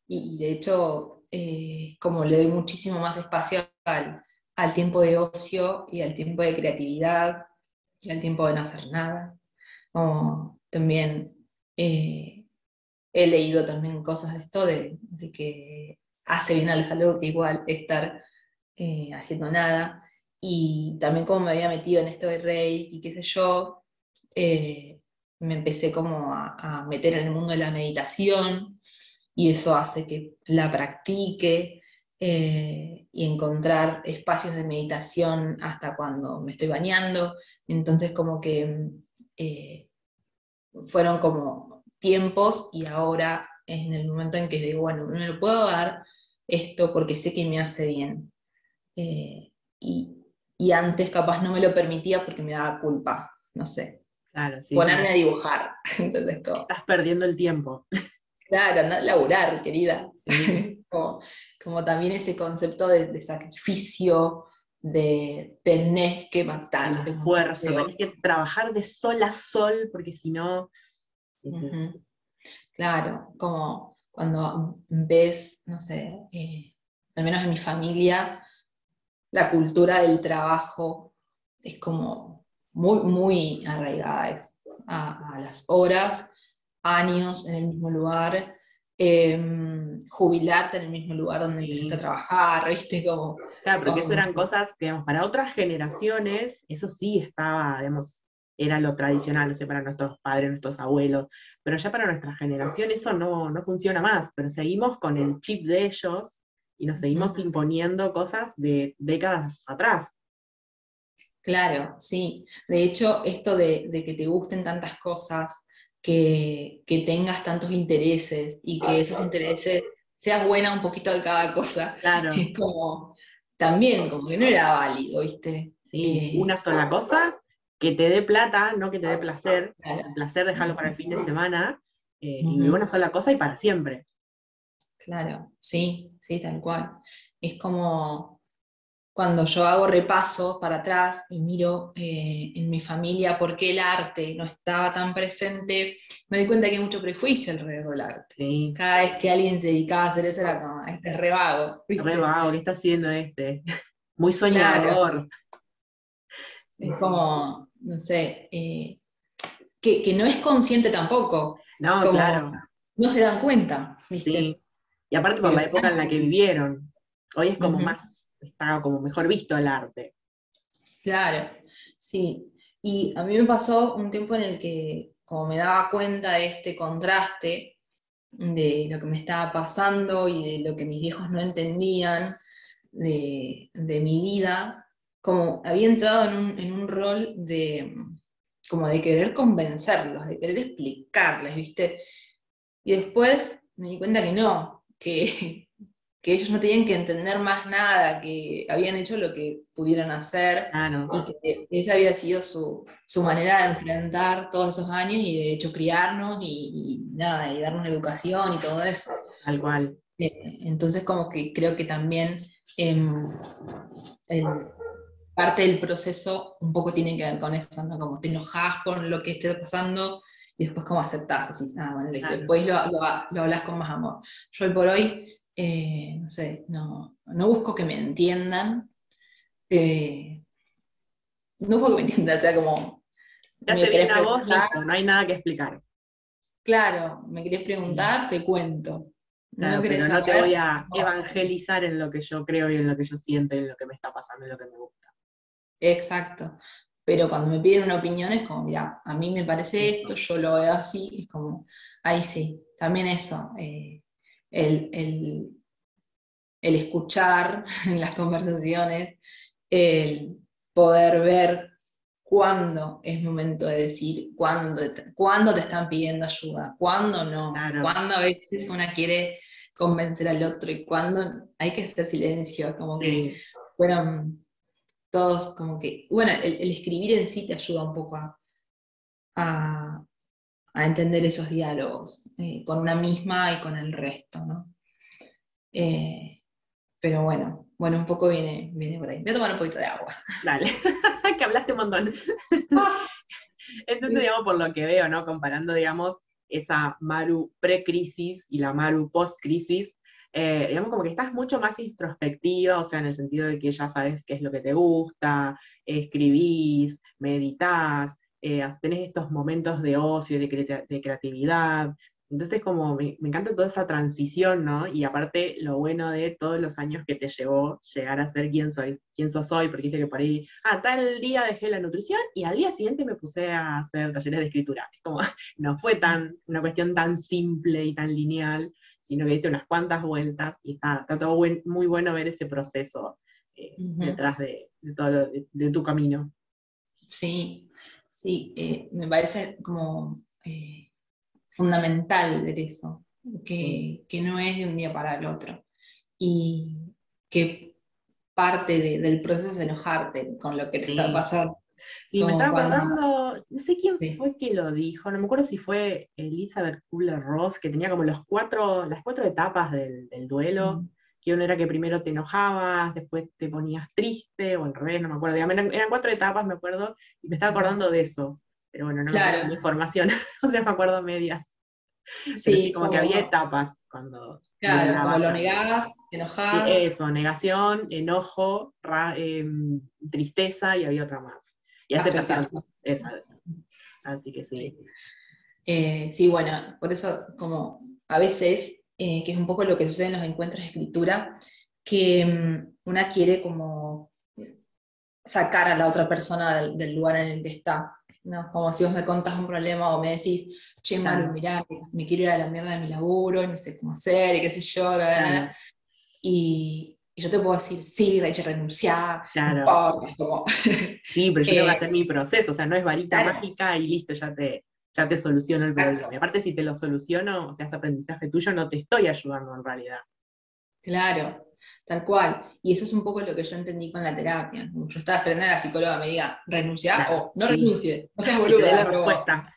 Y, de hecho, eh, como le doy muchísimo más espacio al, tiempo de ocio y al tiempo de creatividad y al tiempo de no hacer nada. Como también eh, he leído también cosas de esto, de, que hace bien a la salud que igual estar eh, haciendo nada. Y también como me había metido en esto de Reiki, qué sé yo, eh, me empecé como a, meter en el mundo de la meditación y eso hace que la practique eh, y encontrar espacios de meditación hasta cuando me estoy bañando. Entonces como que eh, fueron como tiempos y ahora es en el momento en que digo, bueno, me lo puedo dar esto porque sé que me hace bien. y, y antes capaz no me lo permitía porque me daba culpa, no sé. Claro, sí, Ponerme a dibujar. Entonces, Estás perdiendo el tiempo. Claro, no laburar, querida. como, también ese concepto de, sacrificio, de tenés que matar. El esfuerzo, tenés que trabajar de sol a sol, porque si no. Claro, como cuando ves, no sé, eh, al menos en mi familia, la cultura del trabajo es como muy, muy arraigada a, las horas, años en el mismo lugar, em, jubilarte en el mismo lugar donde necesitas trabajar, ¿viste? Como, claro, porque eso eran cosas que, para otras generaciones, eso sí estaba, digamos, era lo tradicional, no sé, para nuestros padres, nuestros abuelos, pero ya para nuestra generación eso no, no funciona más, pero seguimos con el chip de ellos y nos seguimos imponiendo cosas de décadas atrás. Claro, sí. De hecho, esto de, que te gusten tantas cosas, que, tengas tantos intereses y que esos intereses seas buena un poquito de cada cosa, claro. es como también, como que no era válido, ¿viste? Sí, eh, una sola cosa que te dé plata, no que te dé placer. El placer dejarlo para el fin de semana, eh, y una sola cosa y para siempre. Claro, sí, sí, tal cual. Es como cuando yo hago repasos para atrás y miro eh, en mi familia por qué el arte no estaba tan presente, me doy cuenta que hay mucho prejuicio alrededor del arte. Cada vez que alguien se dedicaba a hacer eso era como, este es re vago. Re vago, ¿qué está haciendo este? Muy soñador. Es como, no sé, eh, que, no es consciente tampoco. No, claro. No se dan cuenta, ¿viste? Y aparte por la época en la que vivieron. Hoy es como más, está como mejor visto el arte. Claro, sí. Y a mí me pasó un tiempo en el que, como me daba cuenta de este contraste, de lo que me estaba pasando y de lo que mis viejos no entendían de, mi vida, como había entrado en un, en un, rol de, como de querer convencerlos, de querer explicarles, ¿viste? Y después me di cuenta que no, que, ellos no tenían que entender más nada, que habían hecho lo que pudieran hacer ah, y que esa había sido su, manera de enfrentar todos esos años y de hecho criarnos y, nada, y darnos educación y todo eso. Al cual. Eh, entonces como que creo que también em, parte del proceso un poco tiene que ver con eso, ¿no? Como te enojas con lo que esté pasando y después cómo aceptás, así, ah, bueno, después lo, lo, hablas con más amor. Yo hoy por hoy, eh, no sé, no, no, busco que me entiendan, eh, no busco que me entiendan, o sea, como... Ya se viene a vos, listo, no hay nada que explicar. Claro, me querés preguntar, te cuento. no, pero no te voy a evangelizar en lo que yo creo y en lo que yo siento y en lo que me está pasando y en lo que me gusta. Exacto. Pero cuando me piden una opinión es como, mira, a mí me parece esto, yo lo veo así, es como, ahí sí, también eso, eh, el, el, escuchar en las conversaciones, el poder ver cuándo es momento de decir, cuándo, cuándo te están pidiendo ayuda, cuándo no, cuándo a veces una quiere convencer al otro y cuándo hay que hacer silencio, como que fueron todos como que, bueno, el, escribir en sí te ayuda un poco a, a, entender esos diálogos eh, con una misma y con el resto, ¿no? Eh, pero bueno, bueno, un poco viene, viene por ahí. Voy a tomar un poquito de agua. Dale, que hablaste un montón. Entonces, digamos, por lo que veo, ¿no? Comparando, digamos, esa Maru pre-crisis y la Maru post-crisis, eh, digamos como que estás mucho más introspectiva, o sea, en el sentido de que ya sabes qué es lo que te gusta, escribís, meditas, eh, tenés estos momentos de ocio, de, creatividad, Entonces, como me, encanta toda esa transición, ¿no? Y aparte, lo bueno de todos los años que te llevó llegar a ser quien soy, quién sos hoy, porque dice que por ahí, ah, tal día dejé la nutrición y al día siguiente me puse a hacer talleres de escritura. como, no fue tan, una cuestión tan simple y tan lineal, sino que diste unas cuantas vueltas y está, todo muy bueno ver ese proceso eh, detrás de, todo de, tu camino. Sí, sí, eh, me parece como... Eh, fundamental ver eso, que, no es de un día para el otro. Y que parte del proceso es enojarte con lo que te está pasando. Sí, me estaba acordando, no sé quién fue que lo dijo, no me acuerdo si fue Elizabeth Kubler-Ross, que tenía como los cuatro, las cuatro etapas del, duelo, que uno era que primero te enojabas, después te ponías triste, o al revés, no me acuerdo, eran, eran cuatro etapas, me acuerdo, y me estaba acordando de eso, pero bueno, no claro. me información, o sea, me acuerdo medias. Sí, como, que había etapas cuando... Claro, como lo negás, te enojás. eso, negación, enojo, em, tristeza y había otra más. Y aceptación. Esa, esa. Así que sí. Eh, sí. bueno, por eso como a veces, eh, que es un poco lo que sucede en los encuentros de escritura, que mm, una quiere como sacar a la otra persona del lugar en el que está. ¿no? Como si vos me contás un problema o me decís, che, Maru, mirá, me quiero ir a la mierda de mi laburo, no sé cómo hacer, y qué sé yo, y, yo te puedo decir, sí, Rachel, renunciar, claro. como... Sí, pero yo tengo que hacer mi proceso, o sea, no es varita mágica y listo, ya te, ya te soluciono el problema. Y aparte, si te lo soluciono, o sea, ese aprendizaje tuyo, no te estoy ayudando en realidad. Claro, Tal cual. Y eso es un poco lo que yo entendí con la terapia. Yo estaba esperando a la psicóloga me diga, renuncia o no renuncie. No seas boluda. la respuesta.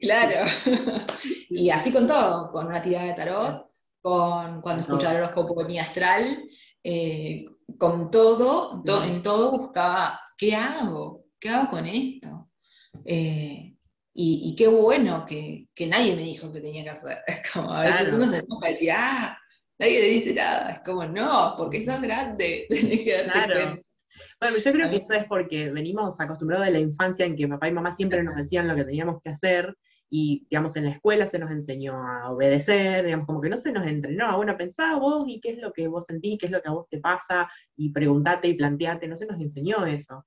Claro. y así con todo, con una tirada de tarot, con cuando escuchaba el horóscopo mi astral, eh, con todo, en todo buscaba, ¿qué hago? ¿Qué hago con esto? Eh, y, qué bueno que, nadie me dijo que tenía que hacer. Es como a veces uno se toca y decía, ah, nadie le dice nada. Es como, no, porque sos grande, tenés que darte claro. Bueno, yo creo que eso es porque venimos acostumbrados de la infancia en que papá y mamá siempre nos decían lo que teníamos que hacer y, digamos, en la escuela se nos enseñó a obedecer, digamos, como que no se nos entrenó a, bueno, pensá vos y qué es lo que vos sentís, qué es lo que a vos te pasa, y preguntate y planteate, no se nos enseñó eso.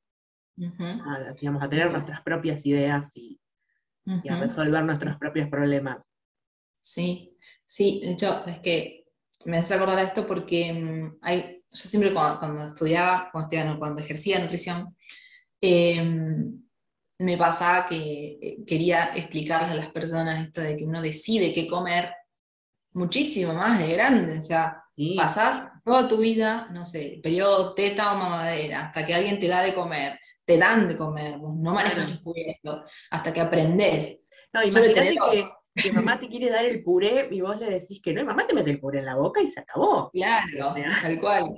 a, digamos, a tener nuestras propias ideas y, a resolver nuestros propios problemas. Sí, sí, de hecho, es que me hace acordar esto porque mm, hay, yo siempre cuando, estudiaba, cuando, cuando ejercía nutrición, em, me pasaba que eh, quería explicarle a las personas esto de que uno decide qué comer muchísimo más de grande, o sea, pasás toda tu vida, no sé, periodo teta o mamadera, hasta que alguien te da de comer, te dan de comer, no manejas los cubiertos, hasta que aprendes. No, imagínate que que mamá te quiere dar el puré y vos le decís que no, y mamá te mete el puré en la boca y se acabó. Claro, tal cual.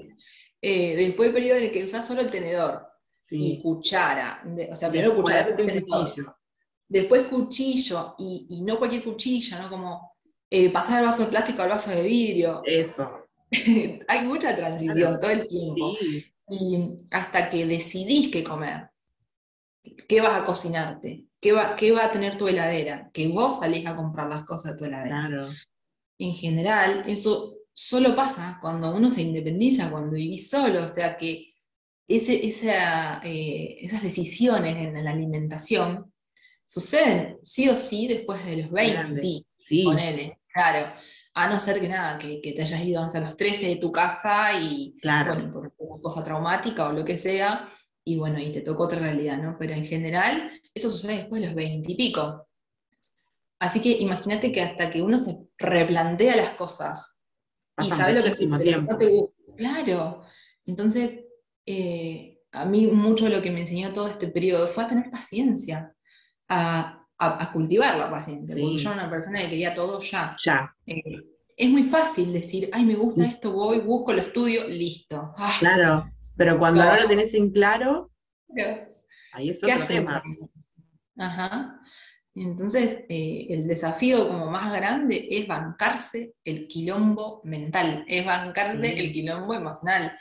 Eh, después el periodo en el que usás solo el tenedor y cuchara, o sea, primero cuchara, después cuchillo. Después cuchillo, y, no cualquier cuchillo, ¿no? Como eh, pasar el vaso de plástico al vaso de vidrio. Eso. Hay mucha transición todo el tiempo. Y hasta que decidís qué comer, qué vas a cocinarte, ¿Qué va, va a tener tu heladera? Que vos salís a comprar las cosas de tu heladera. Claro. En general, eso solo pasa cuando uno se independiza, cuando vivís solo, o sea que ese, esa, eh, esas decisiones en la alimentación suceden sí o sí después de los 20, sí. ponele, claro. A no ser que nada, que, te hayas ido a los 13 de tu casa y claro. por una cosa traumática o lo que sea, y bueno, y te tocó otra realidad, ¿no? Pero en general, eso sucede después de los veintipico. Así que imagínate que hasta que uno se replantea las cosas y sabe lo que tiempo. Claro. Entonces, eh, a mí mucho lo que me enseñó todo este periodo fue a tener paciencia, a, cultivar la paciencia, porque yo era una persona que quería todo ya. Ya. Eh, es muy fácil decir, ay, me gusta esto, voy, busco, lo estudio, listo. Ah. claro, pero cuando no lo tenés en claro, ahí es otro tema. Ajá. Entonces, eh, el desafío como más grande es bancarse el quilombo mental, es bancarse el quilombo emocional.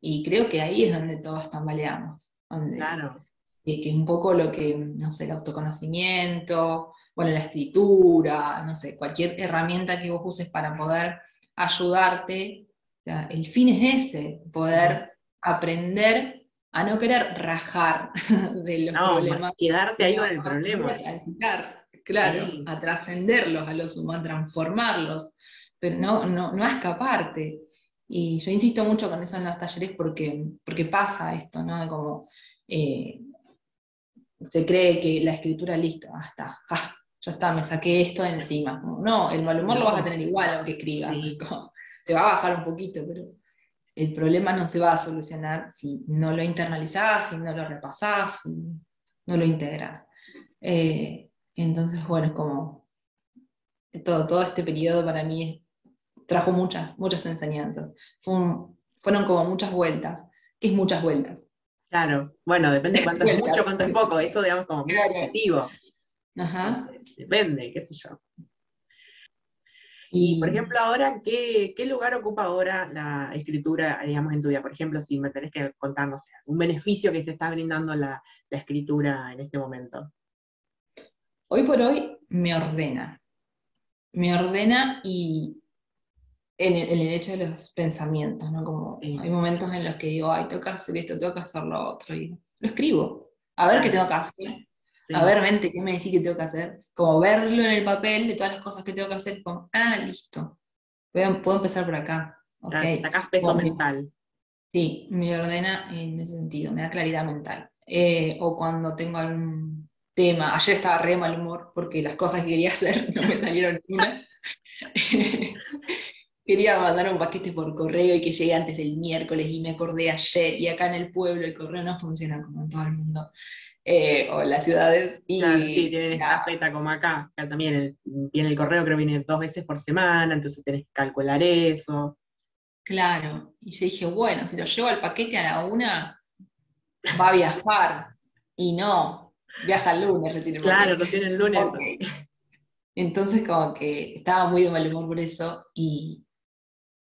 Y creo que ahí es donde todos tambaleamos. claro. que un poco lo que, no sé, el autoconocimiento, bueno, la escritura, no sé, cualquier herramienta que vos uses para poder ayudarte, el fin es ese, poder aprender a no querer rajar de los problemas. Quedarte ahí con el problema. A claro, a trascenderlos, a los humanos, a transformarlos, pero no, no, no a escaparte. Y yo insisto mucho con eso en los talleres porque, porque pasa esto, ¿no? Como eh, se cree que la escritura, listo, hasta, ya está, me saqué esto de encima. no, el mal humor lo vas a tener igual aunque escribas. te va a bajar un poquito, pero el problema no se va a solucionar si no lo internalizás, si no lo repasás, si no lo integras. Eh, entonces, bueno, es como todo, todo este periodo para mí trajo muchas, muchas enseñanzas. fueron como muchas vueltas. ¿Qué es muchas vueltas? Claro, bueno, depende de cuánto es mucho, cuánto es poco, eso digamos como muy objetivo. Ajá. Depende, qué sé yo. Y, por ejemplo, ahora, ¿qué, lugar ocupa ahora la escritura, digamos, en tu vida? Por ejemplo, si me tenés que contar, no sé, un beneficio que te está brindando la, escritura en este momento. Hoy por hoy me ordena. Me ordena y en el, hecho de los pensamientos, ¿no? Como hay momentos en los que digo, ay, tengo que hacer esto, tengo que hacer lo otro, y lo escribo. A ver qué tengo que hacer. A ver, mente, ¿qué me decís que tengo que hacer? Como verlo en el papel de todas las cosas que tengo que hacer, como, ah, listo. puedo empezar por acá. Okay. sacás peso mental. Sí, me ordena en ese sentido, me da claridad mental. Eh, o cuando tengo algún tema, ayer estaba re mal humor porque las cosas que quería hacer no me salieron ninguna. quería mandar un paquete por correo y que llegue antes del miércoles y me acordé ayer y acá en el pueblo el correo no funciona como en todo el mundo. Eh, o las ciudades. Y, sí, tienen esta como acá. Acá también viene el correo, creo que viene dos veces por semana, entonces tenés que calcular eso. Claro, y yo dije, bueno, si lo llevo al paquete a la una, va a viajar. Y no, viaja el lunes recién. Claro, lo tiene el lunes. Entonces como que estaba muy de mal humor por eso y,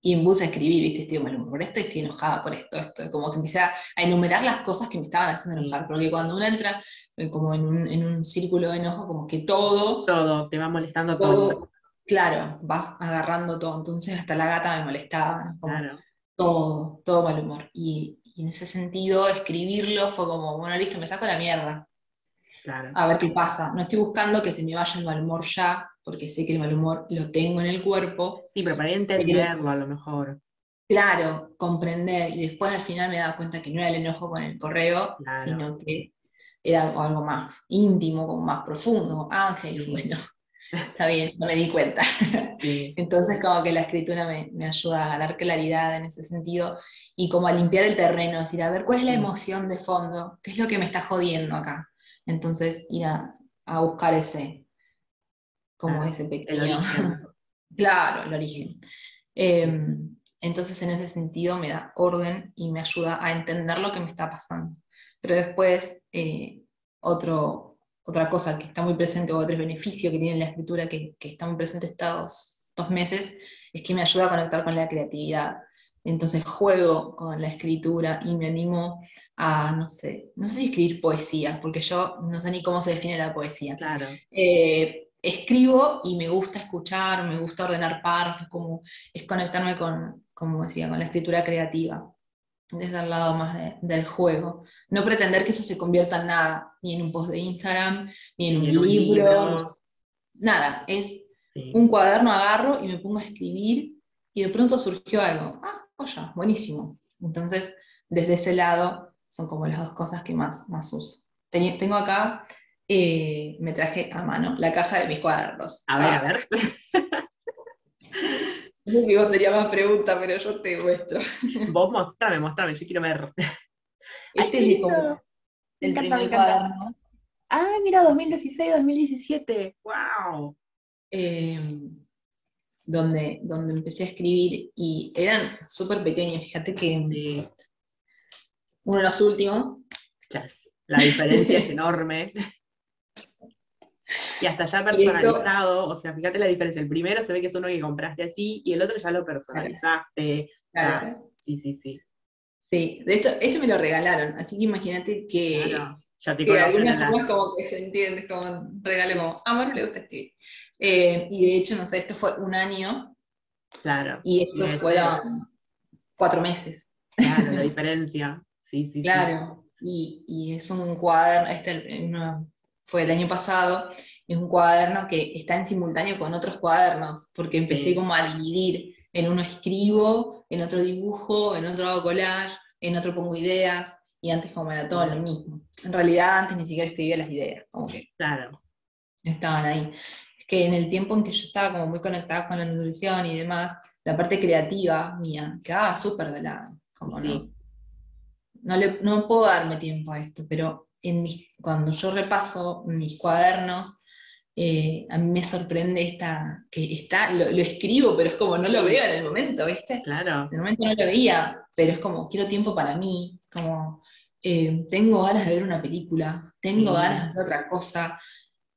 y me puse a escribir, ¿viste? Estoy de mal humor por esto, estoy enojada por esto, esto. Como que empecé a, enumerar las cosas que me estaban haciendo enojar, porque cuando uno entra eh, como en un, en un círculo de enojo, como que todo... Todo, te va molestando todo. Claro, vas agarrando todo. Entonces hasta la gata me molestaba. claro. Todo, todo mal humor. Y, y, en ese sentido, escribirlo fue como, bueno, listo, me saco la mierda. Claro. A ver qué pasa. No estoy buscando que se me vaya el mal humor ya, porque sé que el mal humor lo tengo en el cuerpo. Sí, pero para entenderlo a lo mejor. Claro, comprender. Y después al final me he dado cuenta que no era el enojo con el correo, sino que era algo, más íntimo, como más profundo. Ángel, bueno, está bien, no me di cuenta. Entonces como que la escritura me, me, ayuda a dar claridad en ese sentido y como a limpiar el terreno, decir, a ver, ¿cuál es la emoción de fondo? ¿Qué es lo que me está jodiendo acá? Entonces ir a, a buscar ese, como ese pequeño. claro, el origen. Em, entonces, en ese sentido, me da orden y me ayuda a entender lo que me está pasando. Pero después, eh, otro, otra cosa que está muy presente, o otro beneficio que tiene la escritura que, que está muy presente estos dos meses, es que me ayuda a conectar con la creatividad. Entonces juego con la escritura y me animo a, no sé, no sé si escribir poesía, porque yo no sé ni cómo se define la poesía. Claro. Eh, escribo y me gusta escuchar, me gusta ordenar párrafos, como es conectarme con, como decía, con la escritura creativa, desde el lado más del juego. No pretender que eso se convierta en nada, ni en un post de Instagram, ni en un libro, nada, es un cuaderno agarro y me pongo a escribir y de pronto surgió algo, ah, oye, buenísimo. Entonces, desde ese lado son como las dos cosas que más, más uso. Tengo acá eh, me traje a mano la caja de mis cuadernos. A ver, a ver. No sé si vos tenías más preguntas, pero yo te muestro. Vos mostrame, mostrame, yo quiero ver. Este es como el primer cuaderno. Ah, mira, 2016, 2017. ¡Wow! Donde, donde empecé a escribir y eran súper pequeños. Fíjate que uno de los últimos. La diferencia es enorme. Y hasta ya personalizado, o sea, fíjate la diferencia. El primero se ve que es uno que compraste así y el otro ya lo personalizaste. sí, sí, sí. Sí, de esto, este me lo regalaron, así que imagínate que Ya te que de alguna forma como que se entiende, es como un regalo como, a Maru le gusta escribir. Eh, y de hecho, no sé, esto fue un año. Claro. Y esto fueron cuatro meses. Claro, la diferencia. Sí, sí, claro. Y, y, es un cuaderno, este fue el año pasado, es un cuaderno que está en simultáneo con otros cuadernos, porque empecé como a dividir, en uno escribo, en otro dibujo, en otro hago collage, en otro pongo ideas, y antes como era todo lo mismo. En realidad antes ni siquiera escribía las ideas, como que claro. estaban ahí. Es que en el tiempo en que yo estaba como muy conectada con la nutrición y demás, la parte creativa mía quedaba súper de lado. Como no, no, le, no puedo darme tiempo a esto, pero en mis, cuando yo repaso mis cuadernos, eh, a mí me sorprende esta, que está, lo, escribo, pero es como no lo veo en el momento, ¿viste? Claro. En el momento no lo veía, pero es como quiero tiempo para mí, como eh, tengo ganas de ver una película, tengo ganas de hacer otra cosa,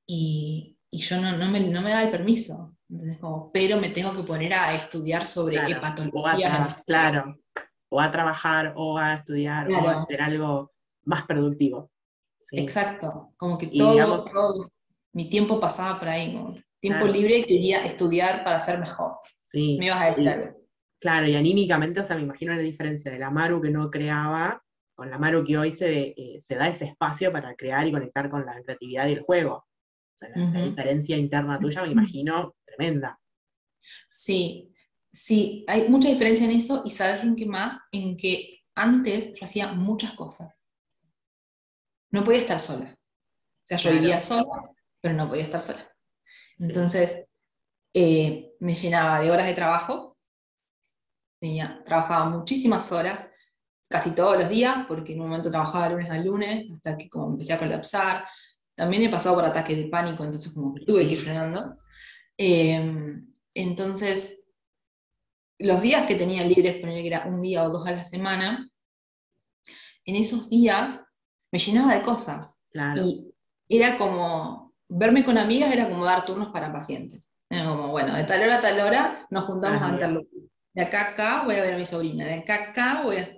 y, y yo no, no, me, no, me, da el permiso. Entonces, como, pero me tengo que poner a estudiar sobre claro. hepatología. claro, o a trabajar, o a estudiar, o a hacer algo más productivo. Exacto, como que todo, mi tiempo pasaba por ahí, tiempo libre quería estudiar para ser mejor. Sí, me ibas a decir algo. Claro, y anímicamente, o sea, me imagino la diferencia de la Maru que no creaba con la Maru que hoy se, eh, se da ese espacio para crear y conectar con la creatividad y el juego. O sea, la, diferencia interna tuya me imagino tremenda. Sí, sí, hay mucha diferencia en eso y sabes en qué más, en que antes yo hacía muchas cosas no podía estar sola. O sea, yo vivía sola, pero no podía estar sola. Entonces, eh, me llenaba de horas de trabajo. Tenía, trabajaba muchísimas horas, casi todos los días, porque en un momento trabajaba de lunes a lunes, hasta que como empecé a colapsar. También he pasado por ataques de pánico, entonces como tuve que ir frenando. Em, entonces, los días que tenía libres, poner que era un día o dos a la semana, en esos días me llenaba de cosas. Y era como, verme con amigas era como dar turnos para pacientes. Era como, bueno, de tal hora a tal hora nos juntamos a interlocutar. De acá a acá voy a ver a mi sobrina, de acá a acá voy a...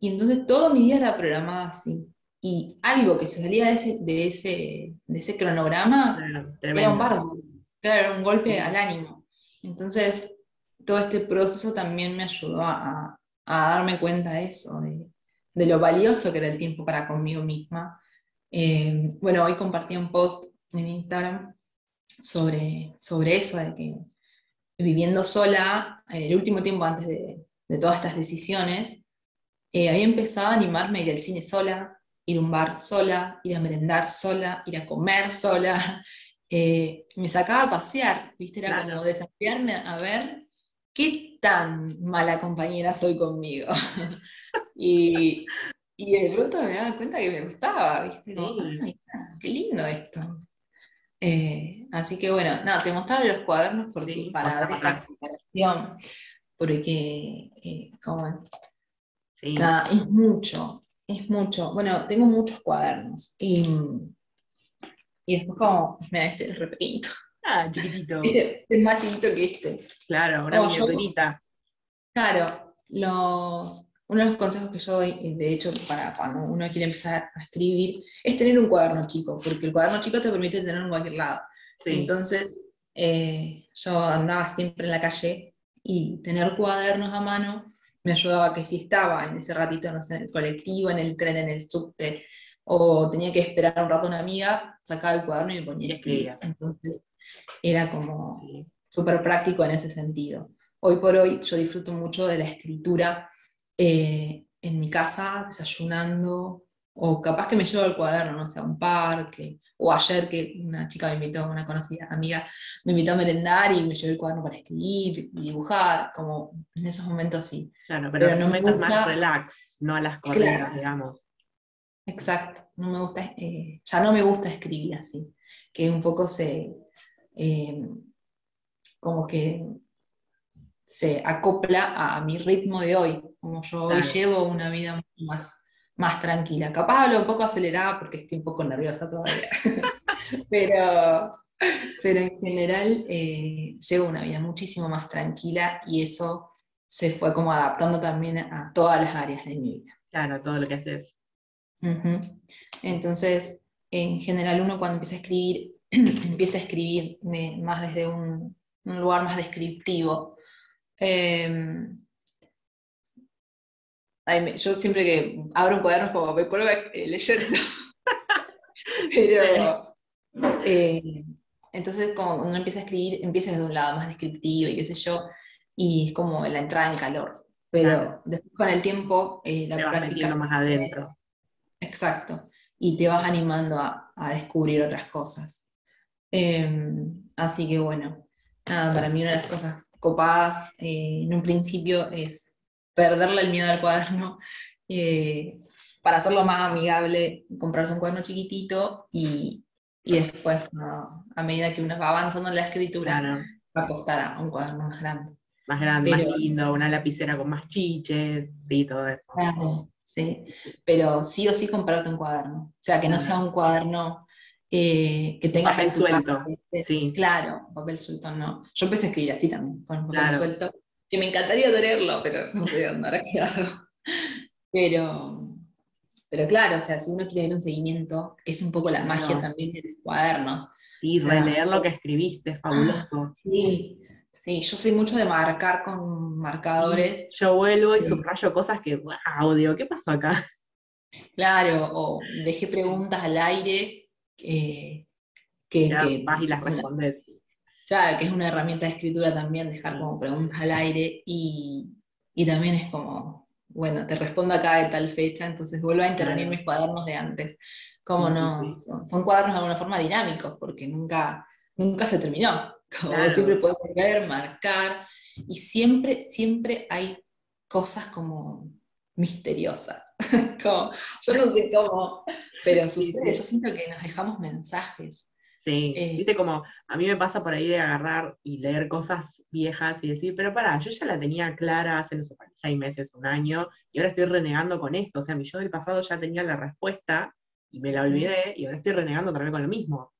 Y entonces todo mi día era programado así. Y algo que se salía de ese, de ese, de ese cronograma era un bardo, era un golpe al ánimo. Entonces, todo este proceso también me ayudó a, a darme cuenta de eso, de, de lo valioso que era el tiempo para conmigo misma. Eh, bueno, hoy compartí un post en Instagram sobre, sobre eso, de que viviendo sola, en el último tiempo antes de, todas estas decisiones, eh, había empezado a animarme a ir al cine sola, ir a un bar sola, ir a merendar sola, ir a comer sola. Eh, me sacaba a pasear, ¿viste? Era como desafiarme a ver qué tan mala compañera soy conmigo. Y, y de pronto me daba cuenta que me gustaba, ¿viste? qué lindo esto. Eh, así que bueno, nada, te mostraba los cuadernos porque, para dar esta comparación, porque, eh, ¿cómo es? es mucho, es mucho. Bueno, tengo muchos cuadernos y, y después como, me da este re Ah, chiquitito. Este es más chiquito que este. Claro, una miniaturita. Claro, los, uno de los consejos que yo doy, de hecho, para cuando uno quiere empezar a escribir, es tener un cuaderno chico, porque el cuaderno chico te permite tener en cualquier lado. Entonces, eh, yo andaba siempre en la calle y tener cuadernos a mano me ayudaba que si estaba en ese ratito, no sé, en el colectivo, en el tren, en el subte, o tenía que esperar un rato a una amiga, sacaba el cuaderno y me ponía a escribir. Entonces, era como súper práctico en ese sentido. Hoy por hoy yo disfruto mucho de la escritura eh, en mi casa desayunando, o capaz que me llevo el cuaderno, no sé, a un parque, o ayer que una chica me invitó, una conocida amiga, me invitó a merendar y me llevé el cuaderno para escribir y dibujar, como en esos momentos sí. Claro, pero, no me gusta más relax, no a las corridas, digamos. Exacto, no me gusta, eh, ya no me gusta escribir así, que un poco se, eh, como que se acopla a mi ritmo de hoy, como yo hoy llevo una vida más, más tranquila. Capaz hablo un poco acelerada porque estoy un poco nerviosa todavía, pero, pero en general eh, llevo una vida muchísimo más tranquila y eso se fue como adaptando también a todas las áreas de mi vida. Claro, todo lo que haces. Entonces, en general uno cuando empieza a escribir, empieza a escribir más desde un, lugar más descriptivo. Yo siempre que abro un cuaderno como me cuelgo eh, leyendo. Pero eh, entonces como uno empieza a escribir, empieza desde un lado más descriptivo y qué sé yo, y es como la entrada en calor. Pero después con el tiempo eh, la te práctica... más adentro. Exacto. Y te vas animando a, descubrir otras cosas. Em, así que bueno, nada, para mí una de las cosas copadas en un principio es perderle el miedo al cuaderno, eh, para hacerlo más amigable, comprarse un cuaderno chiquitito y, después, a medida que uno va avanzando en la escritura, va a costar a un cuaderno más grande. Más grande, más lindo, una lapicera con más chiches, sí, todo eso. Claro, sí. Pero sí o sí comprarte un cuaderno. O sea, que no sea un cuaderno eh, que tenga... Papel suelto, sí. Claro, papel suelto no. Yo empecé a escribir así también, con papel suelto que me encantaría tenerlo, pero no sé dónde habrá quedado. Pero, pero claro, o sea, si uno quiere ver un seguimiento, que es un poco la magia también de los cuadernos. Sí, releer lo que escribiste, es fabuloso. Sí, sí, yo soy mucho de marcar con marcadores. Yo vuelvo y subrayo cosas que, wow, digo, ¿qué pasó acá? Claro, o dejé preguntas al aire que, que, vas y las respondes. Claro, que es una herramienta de escritura también, dejar como preguntas al aire y, también es como, bueno, te respondo acá de tal fecha, entonces vuelvo a intervenir mis cuadernos de antes. ¿Cómo no? Son, cuadernos de alguna forma dinámicos, porque nunca, nunca se terminó. Como siempre puedes volver, marcar, y siempre, siempre hay cosas como misteriosas. yo no sé cómo, pero sucede. Yo siento que nos dejamos mensajes Sí, eh, viste como a mí me pasa por ahí de agarrar y leer cosas viejas y decir, pero pará, yo ya la tenía clara hace no sé, seis meses, un año, y ahora estoy renegando con esto. O sea, mi yo del pasado ya tenía la respuesta y me la olvidé, y ahora estoy renegando también con lo mismo.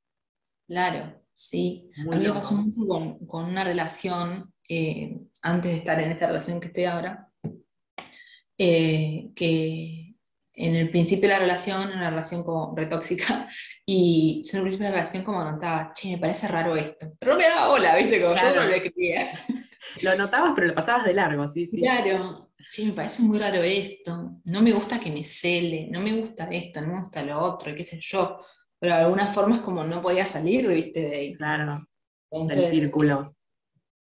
Claro, sí. a mí me pasó mucho con, una relación, eh, antes de estar en esta relación que estoy ahora, eh, que en el principio de la relación, una relación como retóxica, y yo en el principio de la relación como notaba, che, me parece raro esto, pero no me daba bola, ¿viste? Como yo no lo escribía. Lo notabas, pero lo pasabas de largo, sí, sí. Claro, che, me parece muy raro esto, no me gusta que me cele, no me gusta esto, no me gusta lo otro, qué sé yo, pero de alguna forma es como no podía salir, ¿viste? De ahí. Claro, del círculo.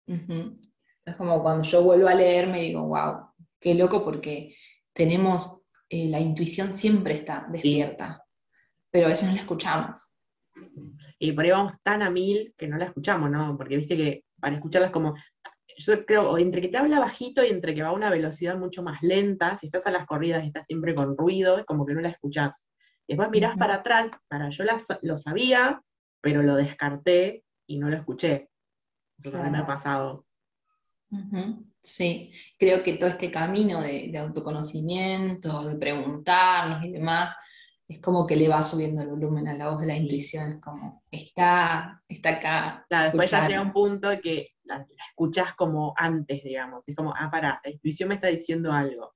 Es como cuando yo vuelvo a leer me digo, wow, qué loco porque tenemos eh, la intuición siempre está despierta, pero a veces no la escuchamos. Y por ahí vamos tan a mil que no la escuchamos, ¿no? Porque viste que para escucharlas como, yo creo, o entre que te habla bajito y entre que va a una velocidad mucho más lenta, si estás a las corridas y estás siempre con ruido, es como que no la escuchás. Después mirás para atrás, para yo lo sabía, pero lo descarté y no lo escuché. Eso también me ha pasado. Sí, creo que todo este camino de, autoconocimiento, de preguntarnos y demás, es como que le va subiendo el volumen a la voz de la intuición, es como, está, está acá. Claro, después ya llega un punto que la, escuchas como antes, digamos, es como, ah, para, la intuición me está diciendo algo,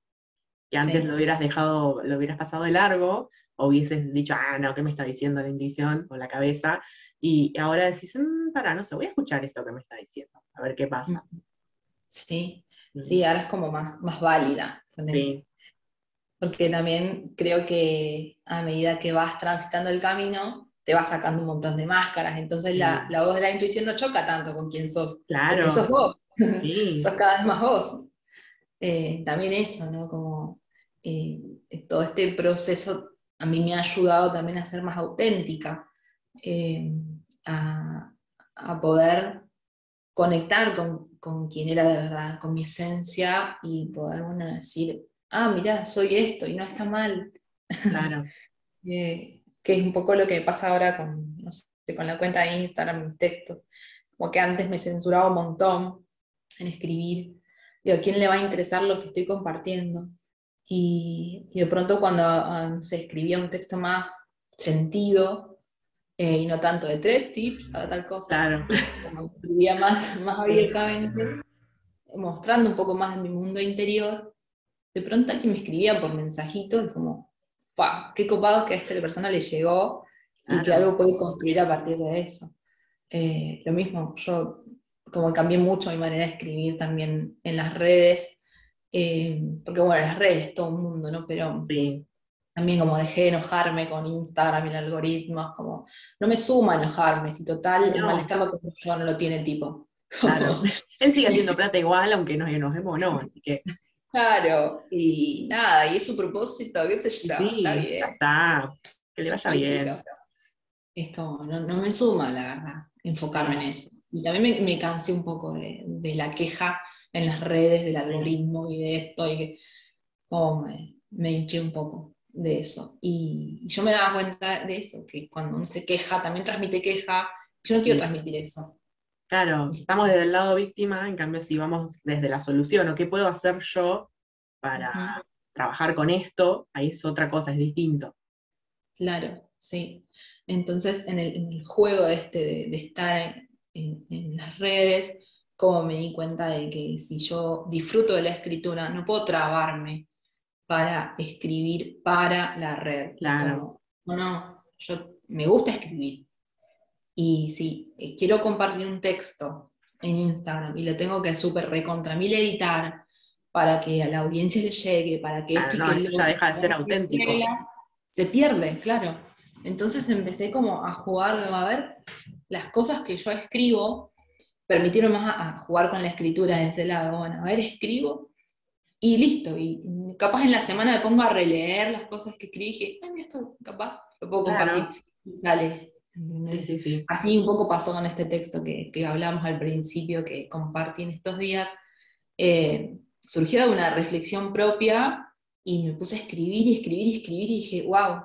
que antes lo hubieras dejado, lo hubieras pasado de largo, o hubieses dicho, ah, no, ¿qué me está diciendo la intuición o la cabeza? Y ahora decís, mm, para, no sé, voy a escuchar esto que me está diciendo, a ver qué pasa. Sí, sí, ahora es como más, más válida. Sí. Porque también creo que a medida que vas transitando el camino, te vas sacando un montón de máscaras. Entonces la, voz de la intuición no choca tanto con quien sos. Claro. sos vos. sos cada vez más vos. Eh, también eso, ¿no? Como eh, todo este proceso a mí me ha ayudado también a ser más auténtica, eh, a, a, poder conectar con, con quien era de verdad, con mi esencia y poder decir, ah, mira, soy esto y no está mal. Claro. que es un poco lo que me pasa ahora con, no sé, con la cuenta de Instagram, mis textos. Como que antes me censuraba un montón en escribir. Digo, ¿a quién le va a interesar lo que estoy compartiendo? Y, de pronto cuando ah, se escribía un texto más sentido, eh, y no tanto de tres tips para tal cosa. Claro. Como escribía más, más abiertamente, mostrando un poco más de mi mundo interior. De pronto aquí me escribían por mensajitos, como, qué copado que a esta persona le llegó y que algo puede construir a partir de eso. Eh, lo mismo, yo como cambié mucho mi manera de escribir también en las redes, eh, porque bueno, las redes todo el mundo, ¿no? Pero sí. También como dejé de enojarme con Instagram y el algoritmo, como no me suma enojarme, si total no. el malestar lo tengo yo, no lo tiene el tipo. Claro. Él sigue haciendo plata igual, aunque nos enojemos no, así que... Claro, y nada, y es su propósito, qué sé yo, sí, está bien. Está, que le vaya bien. Es como, no, no, me suma, la verdad, enfocarme en eso. Y también me, me cansé un poco de, de, la queja en las redes del algoritmo y de esto, y que como me, me hinché un poco de eso. Y yo me daba cuenta de eso, que cuando uno se queja, también transmite queja, yo no quiero transmitir eso. Claro, estamos desde el lado víctima, en cambio si vamos desde la solución, o qué puedo hacer yo para uh -huh. trabajar con esto, ahí es otra cosa, es distinto. Claro, sí. Entonces, en el, en el juego este de, de estar en, en, las redes, como me di cuenta de que si yo disfruto de la escritura, no puedo trabarme para escribir para la red. Claro. Como, no, yo me gusta escribir, y si eh, quiero compartir un texto en Instagram y lo tengo que súper recontra mil editar para que a la audiencia le llegue, para que claro, esto no, que eso ya deja de ser auténtico. Reglas, se pierde, claro. Entonces empecé como a jugar, a ver, las cosas que yo escribo, permitieron más a, a jugar con la escritura de ese lado. Bueno, a ver, escribo y listo. Y capaz en la semana me pongo a releer las cosas que escribí y dije, ay, mira, esto capaz lo puedo compartir. Claro. Y sale, Sí, sí, sí. Así un poco pasó con este texto que, que hablamos al principio, que compartí en estos días. Eh, surgió de una reflexión propia y me puse a escribir y escribir y escribir y dije, wow,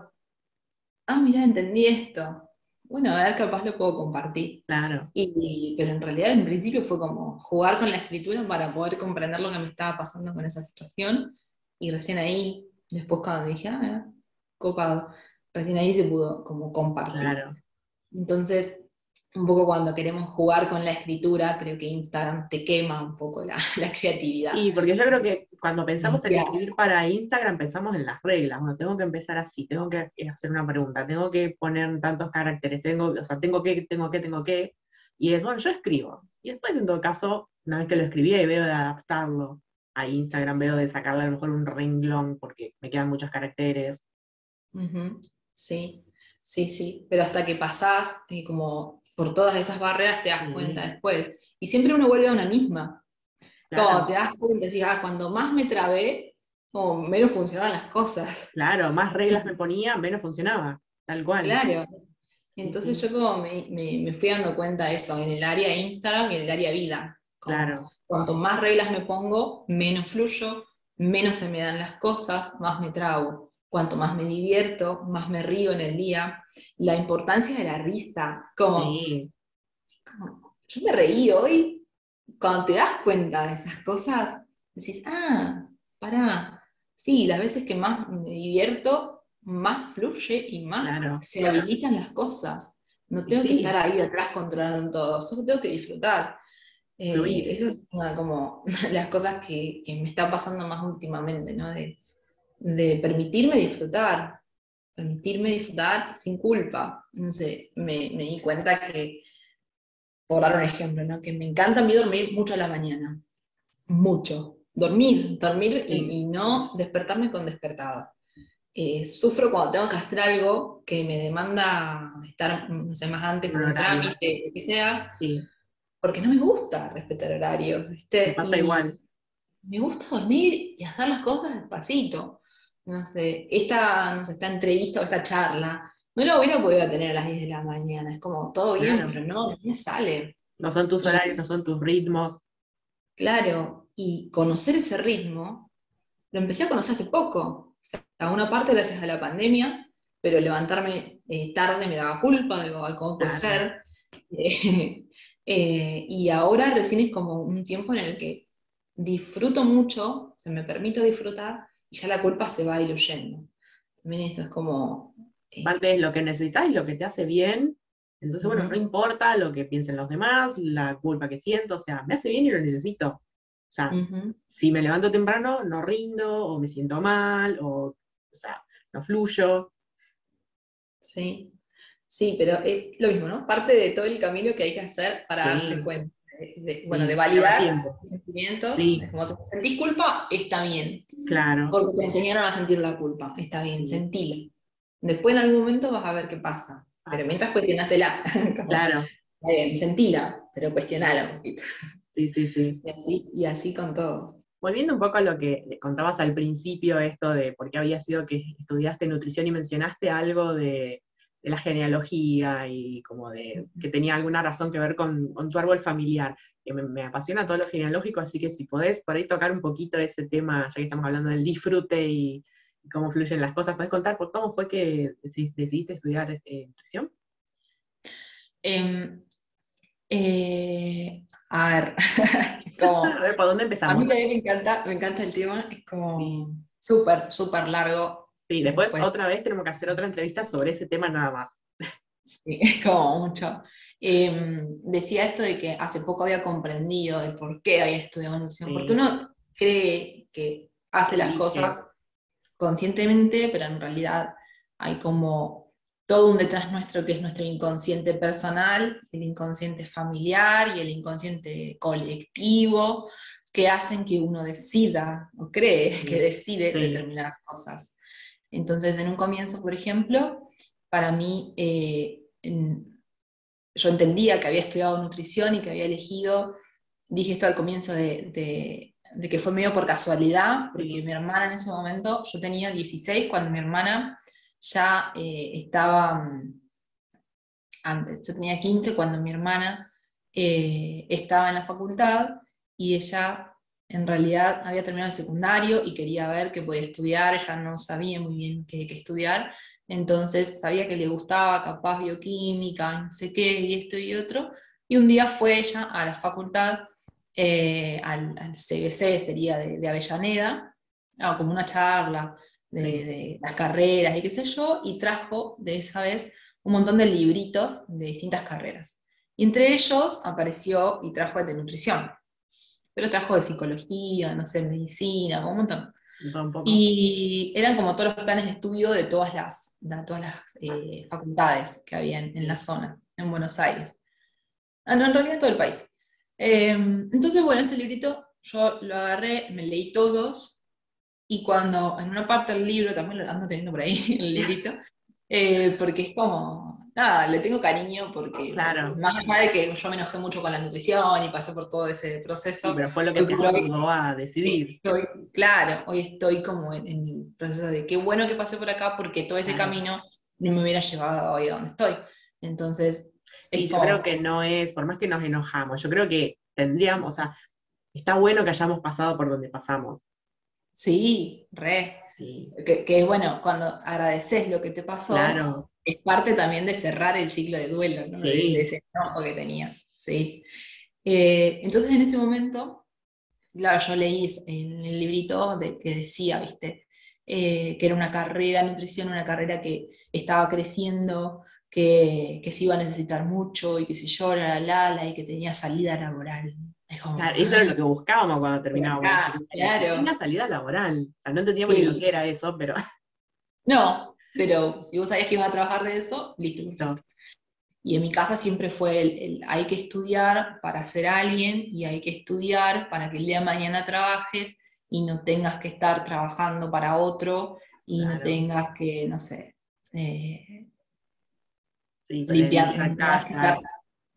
ah, mira, entendí esto. Bueno, a ver, capaz lo puedo compartir. Claro. Y, pero en realidad, en principio, fue como jugar con la escritura para poder comprender lo que me estaba pasando con esa situación. Y recién ahí, después cuando dije, ah, copado, recién ahí se pudo como compartir. Claro. Entonces, un poco cuando queremos jugar con la escritura, creo que Instagram te quema un poco la, la creatividad. Y porque yo creo que cuando pensamos en escribir para Instagram, pensamos en las reglas. Bueno, tengo que empezar así, tengo que hacer una pregunta, tengo que poner tantos caracteres, tengo, o sea, tengo que, tengo que, tengo que. Y es, bueno, yo escribo. Y después, en todo caso, una vez que lo escribí y veo de adaptarlo a Instagram, veo de sacarle a lo mejor un renglón porque me quedan muchos caracteres. Uh -huh. Sí, Sí, sí, pero hasta que pasás eh, como por todas esas barreras te das cuenta mm. después. Y siempre uno vuelve a una misma. Claro. Como te das cuenta, decís, ah, cuando más me trabé, como menos funcionaban las cosas. Claro, más reglas me ponía, menos funcionaba, tal cual. Claro. Entonces yo como me, me, me, fui dando cuenta de eso, en el área Instagram y en el área vida. Como claro. Cuanto más reglas me pongo, menos fluyo, menos se me dan las cosas, más me trabo cuanto más me divierto, más me río en el día. La importancia de la risa, como, sí. como, yo me reí hoy, cuando te das cuenta de esas cosas, decís, ah, para, sí, las veces que más me divierto, más fluye y más claro, se claro. habilitan las cosas. No tengo sí. que estar ahí atrás controlando todo, solo tengo que disfrutar. Eh, eso es una, como las cosas que, que, me están pasando más últimamente, ¿no? De, de permitirme disfrutar, permitirme disfrutar sin culpa. No sé, me, me, di cuenta que, por dar un ejemplo, ¿no? que me encanta a mí dormir mucho a la mañana, mucho. Dormir, dormir y, y no despertarme con despertada. Eh, sufro cuando tengo que hacer algo que me demanda estar, no sé, más antes por un trámite, lo que sea, sí. porque no me gusta respetar horarios. ¿viste? Me pasa y igual. Me gusta dormir y hacer las cosas despacito no sé, esta, no sé, esta entrevista o esta charla, no la hubiera podido tener a las 10 de la mañana. Es como, todo bien, claro. pero no, no me sale. No son tus horarios, no son tus ritmos. Claro, y conocer ese ritmo, lo empecé a conocer hace poco. O sea, a una parte gracias a la pandemia, pero levantarme eh, tarde me daba culpa, digo, ¿cómo puede ser? Eh, eh, y ahora recién es como un tiempo en el que disfruto mucho, se me permite disfrutar, y ya la culpa se va diluyendo. También eso es como... Eh, Parte es lo que necesitas y lo que te hace bien. Entonces, bueno, uh -huh. no importa lo que piensen los demás, la culpa que siento, o sea, me hace bien y lo necesito. O sea, uh -huh. si me levanto temprano, no rindo, o me siento mal, o, o sea, no fluyo. Sí, sí, pero es lo mismo, ¿no? Parte de todo el camino que hay que hacer para darse cuenta. De, bueno, de validar los sentimientos. Como te sentís culpa, está bien. Claro. Porque te enseñaron a sentir la culpa, está bien, sentila. Después en algún momento vas a ver qué pasa. Pero mientras cuestionatela. claro. Bien, sentila, pero cuestionala un poquito. Sí, sí, sí. Y así, y así con todo. Volviendo un poco a lo que contabas al principio, esto de por qué había sido que estudiaste nutrición y mencionaste algo de, la genealogía y como de que tenía alguna razón que ver con, tu árbol familiar. Que me, apasiona todo lo genealógico, así que si podés por ahí tocar un poquito ese tema, ya que estamos hablando del disfrute y, cómo fluyen las cosas, ¿podés contar por cómo fue que decidiste estudiar eh, nutrición? Em, eh, a ver, a ver, ¿por dónde empezamos? A mí también me encanta, me encanta el tema, es como súper, súper largo. Sí, después, otra vez tenemos que hacer otra entrevista sobre ese tema nada más. Sí, es como mucho. Em, decía esto de que hace poco había comprendido el por qué había estudiado nutrición, porque uno cree que hace las cosas conscientemente, pero en realidad hay como todo un detrás nuestro que es nuestro inconsciente personal, el inconsciente familiar y el inconsciente colectivo, que hacen que uno decida o cree que decide determinadas cosas. Entonces, en un comienzo, por ejemplo, para mí, eh, yo entendía que había estudiado nutrición y que había elegido, dije esto al comienzo de, de que fue medio por casualidad, porque mi hermana en ese momento, yo tenía 16 cuando mi hermana ya eh, estaba mm, antes, yo tenía 15 cuando mi hermana eh, estaba en la facultad y ella en realidad había terminado el secundario y quería ver qué podía estudiar, ella no sabía muy bien qué, estudiar, entonces sabía que le gustaba capaz bioquímica, no sé qué, y esto y otro, y un día fue ella a la facultad, eh, al, CBC, sería de, Avellaneda, como una charla, de, las carreras y qué sé yo, y trajo de esa vez un montón de libritos de distintas carreras. Y entre ellos apareció y trajo el de nutrición, pero trajo de psicología, no sé, medicina, un montón. Y eran como todos los planes de estudio de todas las, de todas las eh, facultades que había en, la zona, en Buenos Aires. Ah, no, en realidad todo el país. Em, entonces, bueno, ese librito yo lo agarré, me leí todos, y cuando en una parte del libro, también lo ando teniendo por ahí, el librito, eh, porque es como, nada, le tengo cariño porque, claro. más allá de que yo me enojé mucho con la nutrición y pasé por todo ese proceso. pero fue lo que te ayudó a decidir. claro, hoy estoy como en, el proceso de qué bueno que pasé por acá porque todo ese camino no me hubiera llevado hoy a donde estoy. Entonces, sí, yo creo que no es, por más que nos enojamos, yo creo que tendríamos, o sea, está bueno que hayamos pasado por donde pasamos. Sí, re. Que, es bueno, cuando agradeces lo que te pasó, es parte también de cerrar el ciclo de duelo, ¿no? de, ese enojo que tenías. ¿sí? Eh, entonces en ese momento, claro, yo leí en el librito de, que decía, viste, eh, que era una carrera, nutrición, una carrera que estaba creciendo, que, que se iba a necesitar mucho y que yo era la, la y que tenía salida laboral eso era lo que buscábamos cuando terminábamos. claro. Una salida laboral. O sea, no entendíamos ni lo que era eso, pero. No, pero si vos sabías que ibas a trabajar de eso, listo. Y en mi casa siempre fue el, hay que estudiar para ser alguien y hay que estudiar para que el día de mañana trabajes y no tengas que estar trabajando para otro y no tengas que, no sé, eh, limpiar, casa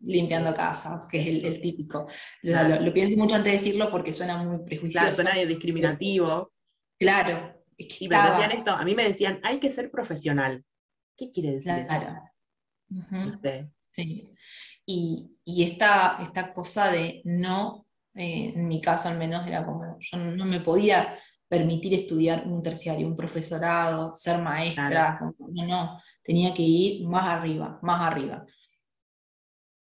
limpiando casas, que es el, típico. Lo, pienso mucho antes de decirlo porque suena muy prejuicioso. Claro, suena discriminativo. Claro. Y me decían esto, a mí me decían, hay que ser profesional. ¿Qué quiere decir claro. Sí. Y, y esta, esta, cosa de no, eh, en mi caso al menos, era como, yo no me podía permitir estudiar un terciario, un profesorado, ser maestra, no, no, tenía que ir más arriba, más arriba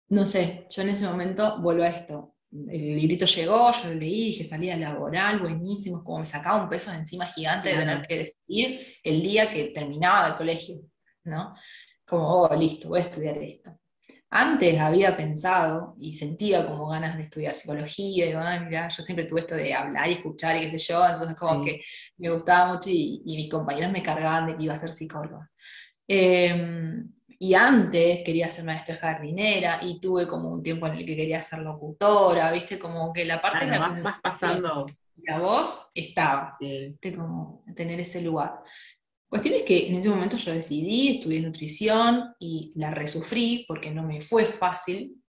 no sé, yo en ese momento vuelvo a esto. El librito llegó, yo lo leí, dije salida laboral, buenísimo, como me sacaba un peso de encima gigante de tener que decidir el día que terminaba el colegio, ¿no? Como, oh, listo, voy a estudiar esto. antes había pensado y sentía como ganas de estudiar psicología, y yo siempre tuve esto de hablar y escuchar y qué sé yo, entonces como que me gustaba mucho y, mis compañeros me cargaban de que iba a ser psicóloga. Em, y antes quería ser maestra jardinera y tuve como un tiempo en el que quería ser locutora, viste, como que la parte de la pasando. La voz estaba, de como tener ese lugar. Cuestión es que en ese momento yo decidí, estudié nutrición y la resufrí porque no me fue fácil.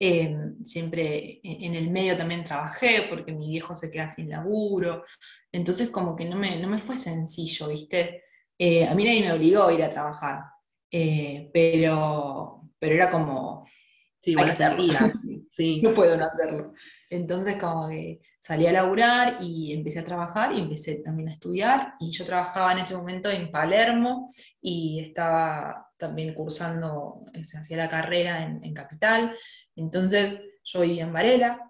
Em, siempre en el medio también trabajé porque mi viejo se queda sin laburo. Entonces como que no me, no me fue sencillo, ¿viste? Eh, a mí nadie me obligó a ir a trabajar, eh, pero, pero era como... Sí, bueno, sí. No puedo no hacerlo. Entonces como que salí a laburar y empecé a trabajar y empecé también a estudiar y yo trabajaba en ese momento en Palermo y estaba también cursando, se hacía la carrera en, Capital, entonces yo vivía en Varela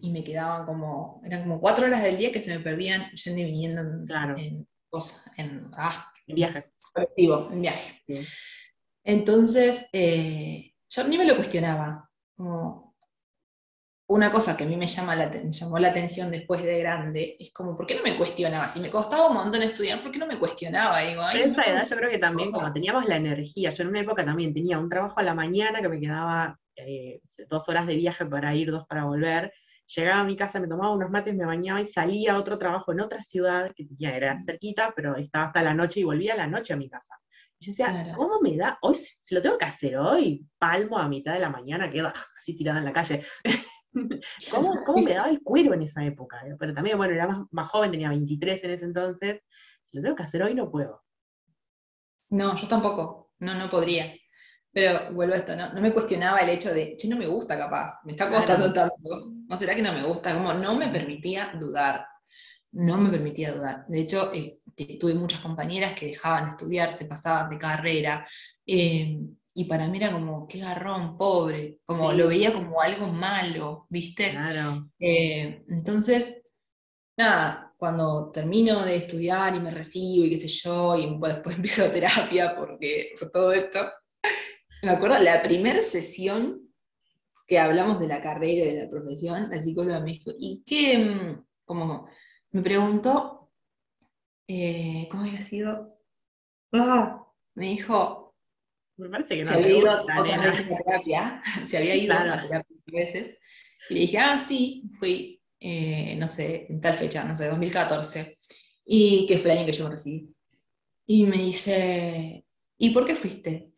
y me quedaban como, eran como cuatro horas del día que se me perdían yendo y viniendo en, cosas, en, ah, viaje. En viaje. Entonces, eh, yo ni me lo cuestionaba, como una cosa que a mí me, llama la, llamó la atención después de grande es como, ¿por qué no me cuestionaba? Si me costaba un montón estudiar, ¿por qué no me cuestionaba? Digo, esa edad yo creo que también, como teníamos la energía, yo en una época también tenía un trabajo a la mañana que me quedaba eh, dos horas de viaje para ir, dos para volver. Llegaba a mi casa, me tomaba unos mates, me bañaba y salía a otro trabajo en otra ciudad, que era cerquita, pero estaba hasta la noche y volvía a la noche a mi casa. Y yo decía, ¿cómo me da? Hoy, si lo tengo que hacer hoy, palmo a mitad de la mañana, quedo así tirada en la calle. ¿Cómo, me daba el cuero en esa época? Pero también, bueno, era más, joven, tenía 23 en ese entonces. Si lo tengo que hacer hoy, no puedo. No, yo tampoco. No, no podría. Pero vuelvo a esto, ¿no? no me cuestionaba el hecho de, che, no me gusta capaz, me está costando tanto, ¿no será que no me gusta? Como no me permitía dudar, no me permitía dudar. De hecho, eh, tuve muchas compañeras que dejaban de estudiar, se pasaban de carrera, eh, y para mí era como, qué garrón, pobre, como lo veía como algo malo, ¿viste? Claro. Eh, entonces, nada, cuando termino de estudiar y me recibo y qué sé yo, y después empiezo terapia porque, por todo esto, me acuerdo la primera sesión que hablamos de la carrera y de la profesión, la psicóloga me dijo, ¿y qué? Mm, como me preguntó, eh, ¿cómo había sido? Ah, me dijo, me parece que no se había ido otras veces a terapia, se había ido a terapia veces, y le dije, ah, sí, fui, eh, no sé, en tal fecha, no sé, 2014, y que fue el año que yo me recibí. Y me dice, ¿y por qué fuiste?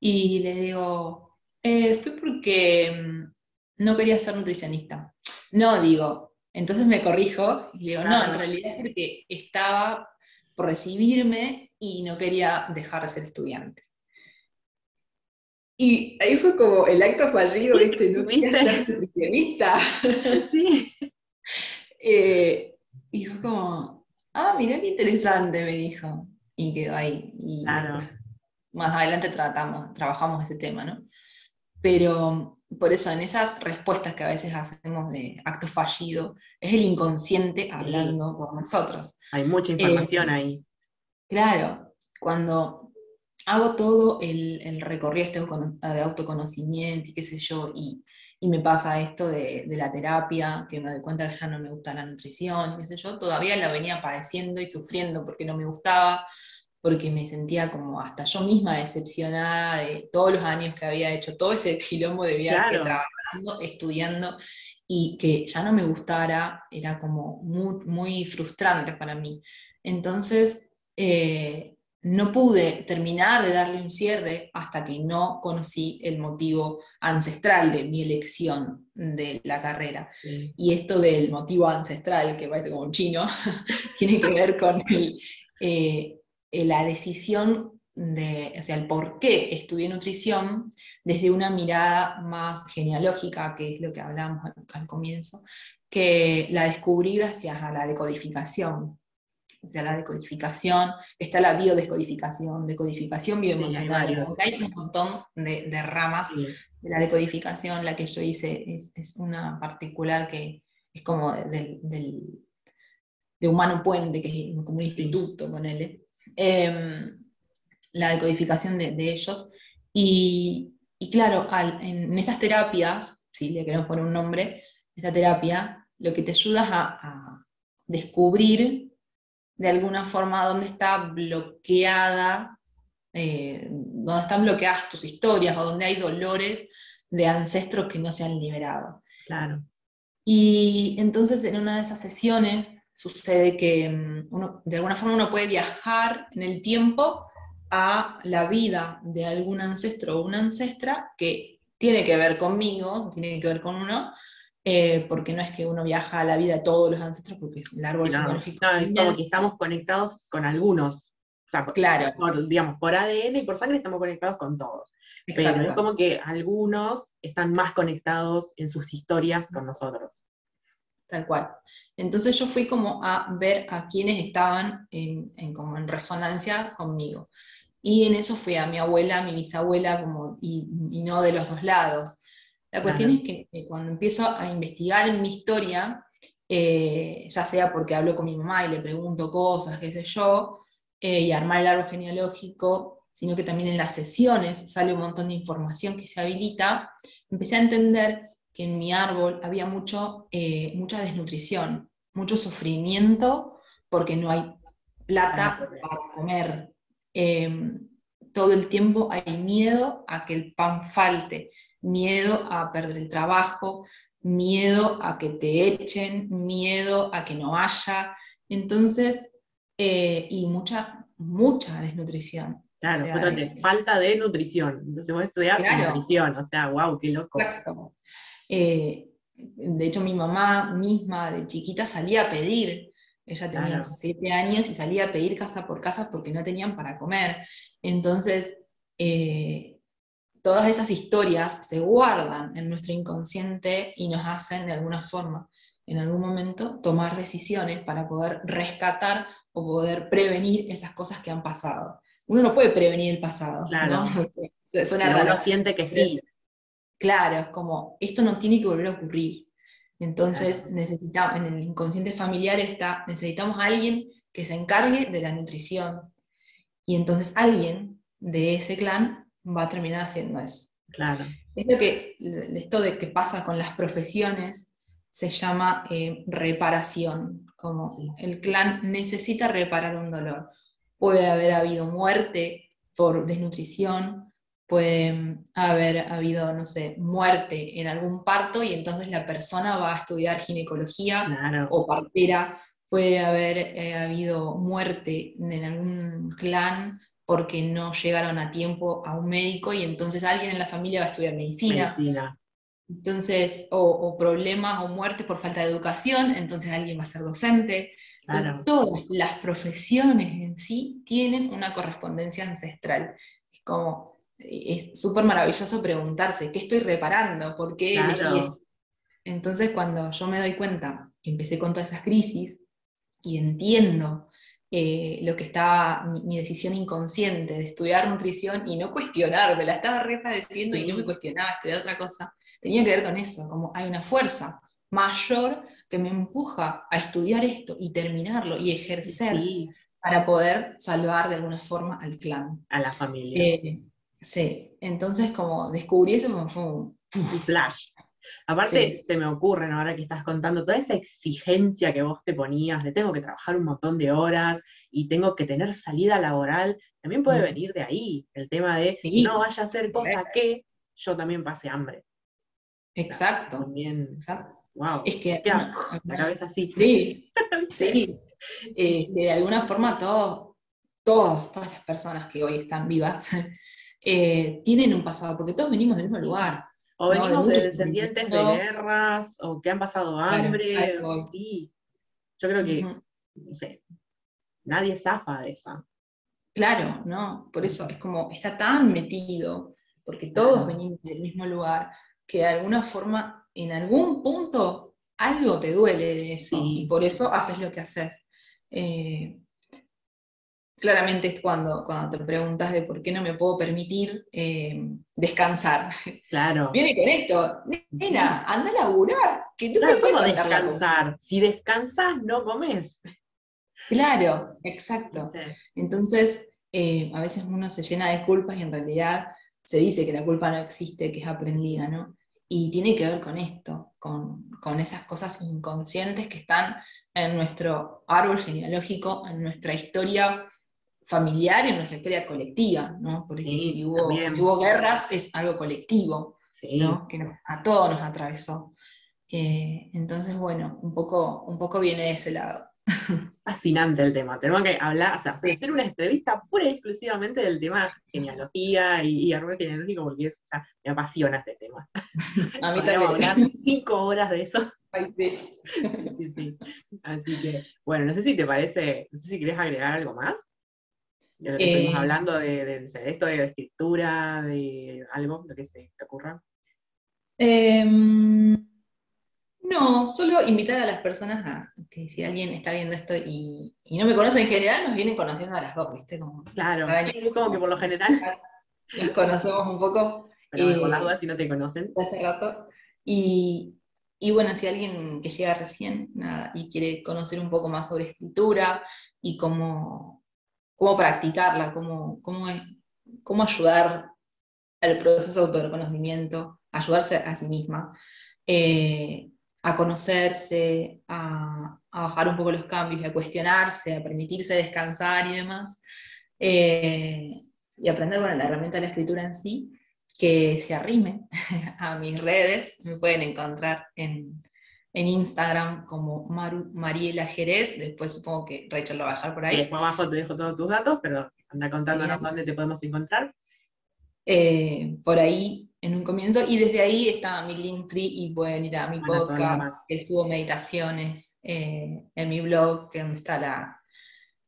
Y le digo, eh, fui porque mm, no quería ser nutricionista. No, digo, entonces me corrijo y digo, no, en realidad es porque estaba por recibirme y no quería dejar de ser estudiante. Y ahí fue como el acto fallido, ¿viste? No quería ser nutricionista. Sí. Eh, y fue como, ah, mira qué interesante, me dijo. Y quedó ahí. Y claro. Más adelante tratamos, trabajamos ese tema, ¿no? Pero por eso, en esas respuestas que a veces hacemos de acto fallido, es el inconsciente hablando por nosotros. Hay mucha información eh, ahí. Claro, cuando hago todo el, el recorrido de autoconocimiento y qué sé yo, y, y me pasa esto de, de, la terapia, que me doy cuenta que ya no me gusta la nutrición, qué sé yo, todavía la venía padeciendo y sufriendo porque no me gustaba, porque me sentía como hasta yo misma decepcionada de todos los años que había hecho, todo ese quilombo de vida trabajando, estudiando, y que ya no me gustara, era como muy, muy frustrante para mí. Entonces, eh, no pude terminar de darle un cierre hasta que no conocí el motivo ancestral de mi elección de la carrera. Y esto del motivo ancestral, que parece como un chino, tiene que ver con eh, la decisión de, o sea, el por qué estudié nutrición desde una mirada más genealógica, que es lo que hablamos al, comienzo, que la descubrí gracias a la decodificación. O sea, la decodificación, está la biodescodificación, decodificación bioemocional, hay un montón de, ramas de la decodificación, la que yo hice es, una particular que es como del, de Humano Puente, que es como un instituto, con em, la decodificación de, ellos, y, y claro, en, estas terapias, si le queremos poner un nombre, esta terapia, lo que te ayuda es a, descubrir de alguna forma dónde está bloqueada, eh, dónde están bloqueadas tus historias o dónde hay dolores de ancestros que no se han liberado. Claro. Y entonces en una de esas sesiones sucede que mm, de alguna forma uno puede viajar en el tiempo a la vida de algún ancestro o una ancestra que tiene que ver conmigo, tiene que ver con uno, eh, porque no es que uno viaja a la vida de todos los ancestros, porque es el árbol genealógico. No, es como que estamos conectados con algunos. O sea, claro. por, digamos, por ADN y por sangre estamos conectados con todos. Pero es como que algunos están más conectados en sus historias con nosotros. Tal cual. Entonces yo fui como a ver a quienes estaban en, como en resonancia conmigo. Y en eso fui a mi abuela, a mi bisabuela, como, y, no de los dos lados. La cuestión es que cuando empiezo a investigar en mi historia, eh, ya sea porque hablo con mi mamá y le pregunto cosas, qué sé yo, eh, y armar el árbol genealógico, sino que también en las sesiones sale un montón de información que se habilita, empecé a entender que en mi árbol había mucho, mucha desnutrición, mucho sufrimiento porque no hay plata para comer, Em, todo el tiempo hay miedo a que el pan falte, miedo a perder el trabajo, miedo a que te echen, miedo a que no haya. Entonces, eh, y mucha, mucha desnutrición. Claro, eh, falta de nutrición. Entonces vos estudias nutrición, o sea, wow, qué loco. Eh, de hecho, mi mamá misma de chiquita salía a pedir ella tenía siete años y salía a pedir casa por casa porque no tenían para comer. Entonces, eh, todas esas historias se guardan en nuestro inconsciente y nos hacen de alguna forma, en algún momento, tomar decisiones para poder rescatar o poder prevenir esas cosas que han pasado. Uno no puede prevenir el pasado, claro. Uno siente que sí. Claro, es como, esto no tiene que volver a ocurrir. Entonces, necesitamos, en el inconsciente familiar está, necesitamos a alguien que se encargue de la nutrición. Y entonces alguien de ese clan va a terminar haciendo eso. Claro. Es lo que, esto de que pasa con las profesiones se llama eh, reparación, como el clan necesita reparar un dolor. Puede haber habido muerte por desnutrición, puede haber habido, no sé, muerte en algún parto y entonces la persona va a estudiar ginecología o partera, puede haber eh, habido muerte en algún clan porque no llegaron a tiempo a un médico y entonces alguien en la familia va a estudiar medicina. Entonces, o, problemas o muertes por falta de educación, entonces alguien va a ser docente. Todas las profesiones en sí tienen una correspondencia ancestral. Es como es súper maravilloso preguntarse, ¿qué estoy reparando? ¿Por qué Entonces, cuando yo me doy cuenta que empecé con todas esas crisis y entiendo eh, lo que estaba, mi, decisión inconsciente de estudiar nutrición y no cuestionarme, la estaba repadeciendo y no me cuestionaba estudiar otra cosa, tenía que ver con eso, como hay una fuerza mayor que me empuja a estudiar esto y terminarlo y ejercer para poder salvar de alguna forma al clan. A la familia. Eh, Sí, entonces como descubrí eso como fue un, flash. Aparte, se me ocurre ahora que estás contando toda esa exigencia que vos te ponías de tengo que trabajar un montón de horas y tengo que tener salida laboral, también puede mm. venir de ahí el tema de no vaya a ser cosa que yo también pase hambre. Exacto. también, Wow. Es que la cabeza así. Sí, sí. Eh, de alguna forma todos, todos, todas las personas que hoy están vivas eh, tienen un pasado, porque todos venimos del mismo lugar. O venimos de, descendientes de guerras, o que han pasado hambre, sí. Yo creo que, no sé, nadie zafa de esa. Claro, ¿no? Por eso es como, está tan metido, porque todos venimos del mismo lugar, que de alguna forma, en algún punto, algo te duele de eso, y por eso haces lo que haces. Eh, claramente es cuando, cuando te preguntas de por qué no me puedo permitir eh, descansar. Claro. Viene con esto, nena, anda a laburar, que tú te descansar. Si descansas, no comes. Claro, exacto. Entonces, eh, a veces uno se llena de culpas y en realidad se dice que la culpa no existe, que es aprendida, ¿no? Y tiene que ver con esto, con, con esas cosas inconscientes que están en nuestro árbol genealógico, en nuestra historia familiar y en nuestra historia colectiva, ¿no? Porque si, hubo, guerras es algo colectivo, ¿no? que a todos nos atravesó. Eh, entonces, bueno, un poco, un poco viene de ese lado. Fascinante el tema. Tenemos que hablar, o sea, hacer una entrevista pura y exclusivamente del tema genealogía y, árbol genealógico, porque es, o sea, me apasiona este tema. A mí también. hablar cinco horas de eso. sí. sí, sí. Así que, bueno, no sé si te parece, no sé si querés agregar algo más. De lo que estuvimos eh, hablando de, de, esto, de la escritura, de algo, lo que se te ocurra. Eh, no, solo invitar a las personas a que si alguien está viendo esto y, no me conoce en general, nos vienen conociendo a las dos, ¿viste? claro, es como que por lo general. Nos conocemos un poco. Pero con las dudas si no te conocen. Hace rato. Y, bueno, si alguien que llega recién nada, y quiere conocer un poco más sobre escritura y cómo, cómo practicarla, cómo, cómo, cómo ayudar al proceso de autoconocimiento, ayudarse a sí misma. Eh, a conocerse, a, bajar un poco los cambios, a cuestionarse, a permitirse descansar y demás, eh, y aprender bueno, la herramienta de la escritura en sí, que se arrime a mis redes, me pueden encontrar en, Instagram como Mariela Jerez, después supongo que Rachel lo va a dejar por ahí. después abajo te dejo todos tus datos, pero anda contándonos dónde te podemos encontrar. Eh, por ahí en un comienzo, y desde ahí está mi link free y pueden ir a mi podcast, que subo meditaciones eh, en mi blog, que está la,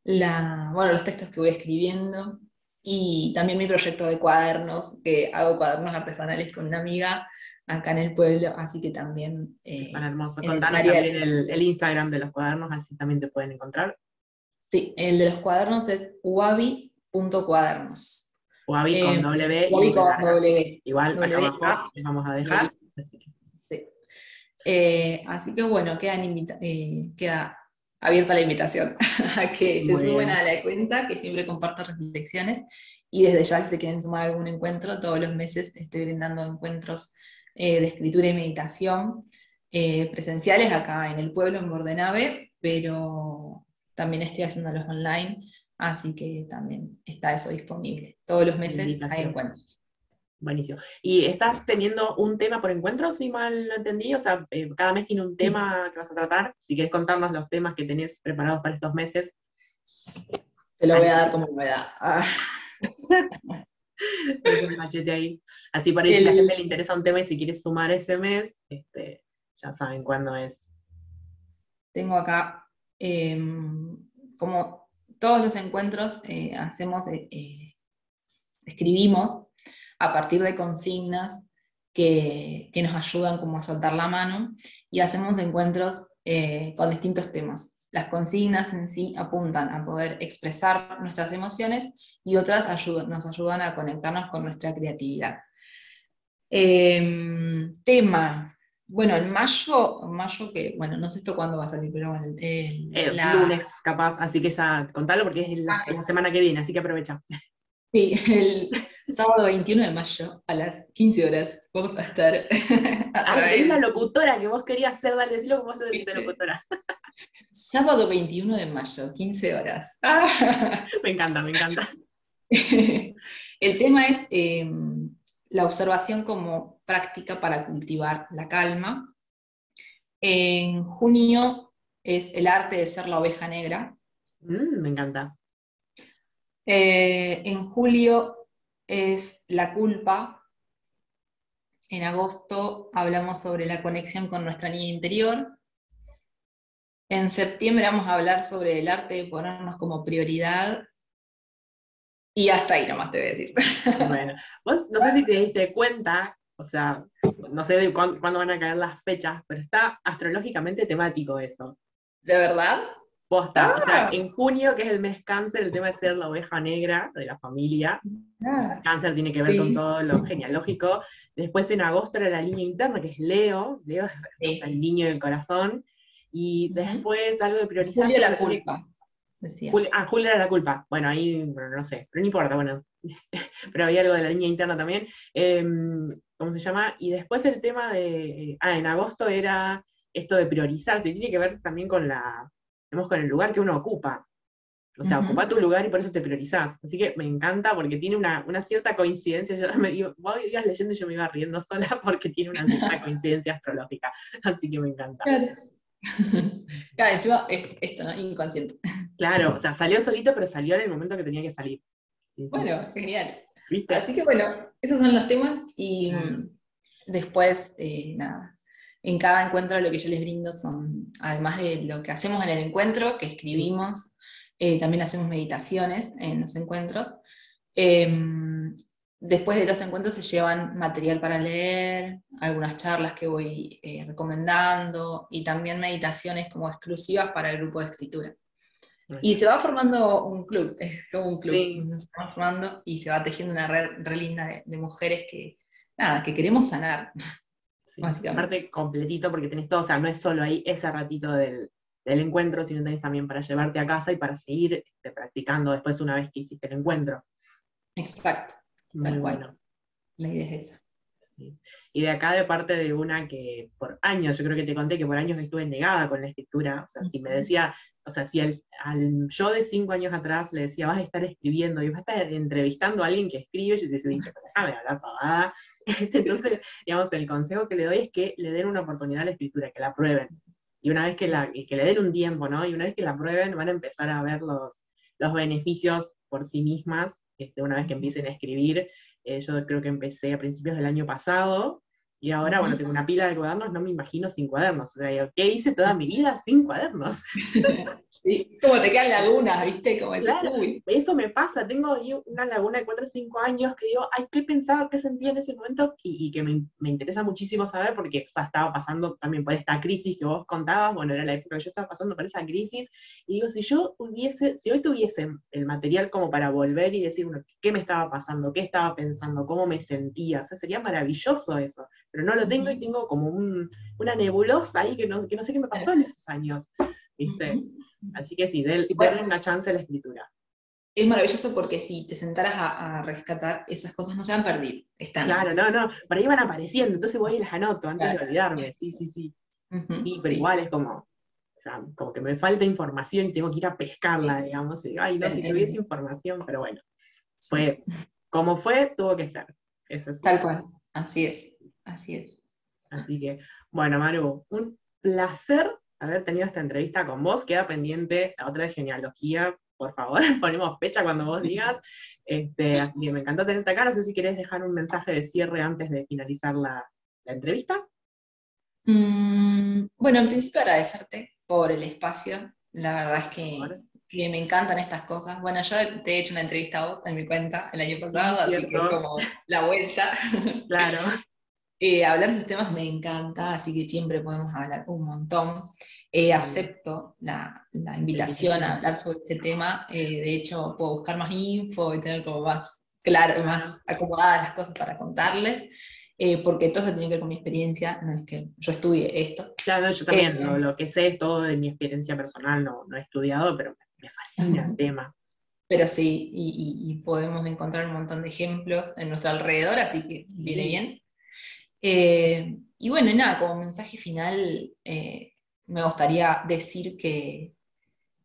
la, bueno, los textos que voy escribiendo, y también mi proyecto de cuadernos, que hago cuadernos artesanales con una amiga acá en el pueblo, así que también... Eh, Son hermosos. Contanos también el, el, Instagram de los cuadernos, así también te pueden encontrar. Sí, el de los cuadernos es wabi.cuadernos. Wabi con eh, W. Igual acá abajo les vamos a dejar. Eh, así que, bueno, eh, queda abierta la invitación a que se sumen a la cuenta, que siempre comparto reflexiones. Y desde ya, si se quieren sumar a algún encuentro, todos los meses estoy brindando encuentros de escritura y meditación presenciales acá en el pueblo, en Bordenave, pero también estoy haciéndolos online Así que también está eso disponible. Todos los meses hay encuentros. Buenísimo. ¿Y estás teniendo un tema por encuentro, si mal lo entendí? O sea, eh, cada mes tiene un tema que vas a tratar. Si quieres contarnos los temas que tenés preparados para estos meses. Te lo voy a dar como novedad. Ah. un machete ahí. Así para si a la gente le interesa un tema y si quieres sumar ese mes, este, ya saben cuándo es. Tengo acá em, como todos los encuentros eh, hacemos, eh, eh, escribimos a partir de consignas que, nos ayudan como a soltar la mano y hacemos encuentros con distintos temas. Las consignas en sí apuntan a poder expresar nuestras emociones y otras nos ayudan a conectarnos con nuestra creatividad. Em, tema, bueno, en mayo, mayo que, bueno, no sé esto cuándo va a salir, pero bueno, el, lunes capaz, así que ya contalo porque es la, ah, semana que viene, así que aprovecha. Sí, el sábado 21 de mayo a las 15 horas vamos a estar. A es la locutora que vos querías ser, dale, decilo como vos de locutora. Sábado 21 de mayo, 15 horas. me encanta, me encanta. el tema es em, la observación como práctica para cultivar la calma. En junio es el arte de ser la oveja negra. Mm, me encanta. Eh, en julio es la culpa. En agosto hablamos sobre la conexión con nuestra niña interior. En septiembre vamos a hablar sobre el arte de ponernos como prioridad y hasta ahí nomás te voy a decir. Bueno, vos no sé si te diste cuenta, o sea, no sé de cuándo, van a caer las fechas, pero está astrológicamente temático eso. ¿De verdad? Posta. O sea, ah. en junio, que es el mes cáncer, el tema de ser la oveja negra de la familia. Ah. Cáncer tiene que ver con todo lo genealógico. Después en agosto era la línea interna, que es Leo. Leo es el niño del corazón. Y después algo de priorizar. la culpa. Decía. ah, Julia era la culpa. Bueno, ahí no sé, pero no importa, bueno, pero había algo de la línea interna también. Em, ¿Cómo se llama? Y después el tema de, ah, en agosto era esto de priorizarse, tiene que ver también con la, con el lugar que uno ocupa. O sea, ocupa tu lugar y por eso te priorizás. Así que me encanta porque tiene una, cierta coincidencia. Yo me digo, vos ibas leyendo y yo me iba riendo sola porque tiene una cierta coincidencia astrológica. Así que me encanta. Claro. claro, encima es esto, ¿no? Inconsciente. Claro, o sea, salió solito, pero salió en el momento que tenía que salir. Bueno, genial. Así que bueno, esos son los temas y mm, después, eh, nada, en cada encuentro lo que yo les brindo son, además de lo que hacemos en el encuentro, que escribimos, eh, también hacemos meditaciones en los encuentros. Em, después de los encuentros se llevan material para leer, algunas charlas que voy eh, recomendando y también meditaciones como exclusivas para el grupo de escritura. Y se va formando un club, es como un club, se va formando y se va tejiendo una red re linda de, de mujeres que, nada, que queremos sanar. Sí, aparte completito porque tenés todo, o sea, no es solo ahí ese ratito del, encuentro, sino tenés también para llevarte a casa y para seguir este, practicando después una vez que hiciste el encuentro. Exacto, tal cual. La idea es esa. Y de acá de parte de una que por años, yo creo que te conté que por años estuve negada con la escritura, o sea, si me decía, o sea, si al, yo de cinco años atrás le decía, vas a estar escribiendo y vas a estar entrevistando a alguien que escribe, yo te hubiese dicho, déjame hablar pavada. Este, entonces, digamos, el consejo que le doy es que le den una oportunidad a la escritura, que la prueben. Y una vez que, la, que le den un tiempo, ¿no? Y una vez que la prueben, van a empezar a ver los, los beneficios por sí mismas, este, una vez que empiecen a escribir. Eh, yo creo que empecé a principios del año pasado, y ahora, bueno, tengo una pila de cuadernos, no me imagino sin cuadernos. O sea, ¿qué hice toda mi vida sin cuadernos? sí, como te quedan lagunas, ¿viste? Como claro, eso me pasa. Tengo una laguna de 4 o 5 años que digo, ay, ¿qué pensaba, qué sentía en ese momento? Y, que me, me, interesa muchísimo saber porque estaba pasando también por esta crisis que vos contabas. Bueno, era la época que yo estaba pasando por esa crisis. Y digo, si yo hubiese, si hoy tuviese el material como para volver y decir, bueno, ¿qué me estaba pasando? ¿Qué estaba pensando? ¿Cómo me sentía? O sea, sería maravilloso eso pero no lo tengo y tengo como una nebulosa ahí que no, que no sé qué me pasó en esos años. ¿viste? Así que sí, denle una chance a la escritura. Es maravilloso porque si te sentaras a, rescatar, esas cosas no se van a perder. Están. Claro, no, no, por ahí van apareciendo, entonces voy y las anoto antes de olvidarme, sí, sí, sí. sí, pero igual es como, o sea, como que me falta información y tengo que ir a pescarla, digamos. Y, ay, no, si tuviese información, pero bueno. Fue, como fue, tuvo que ser. Tal cual, así es. Así es. Así que, bueno, Maru, un placer haber tenido esta entrevista con vos. Queda pendiente la otra de genealogía, por favor, ponemos fecha cuando vos digas. Este, así que me encantó tenerte acá. No sé si querés dejar un mensaje de cierre antes de finalizar la, entrevista. Mm, bueno, en principio agradecerte por el espacio. La verdad es que, me encantan estas cosas. Bueno, yo te he hecho una entrevista a vos en mi cuenta el año pasado, así que es como la vuelta. Claro. Eh, hablar de estos temas me encanta, así que siempre podemos hablar un montón. Eh, acepto la, invitación a hablar sobre este tema. Eh, de hecho, puedo buscar más info y tener como más claro, más acomodadas las cosas para contarles. porque todo tiene que ver con mi experiencia, no es que yo estudie esto. Claro, yo también, lo, que sé es todo de mi experiencia personal, no, no he estudiado, pero me fascina el tema. Pero sí, y, y, podemos encontrar un montón de ejemplos en nuestro alrededor, así que viene bien. Eh, y bueno, nada, como mensaje final, eh, me gustaría decir que,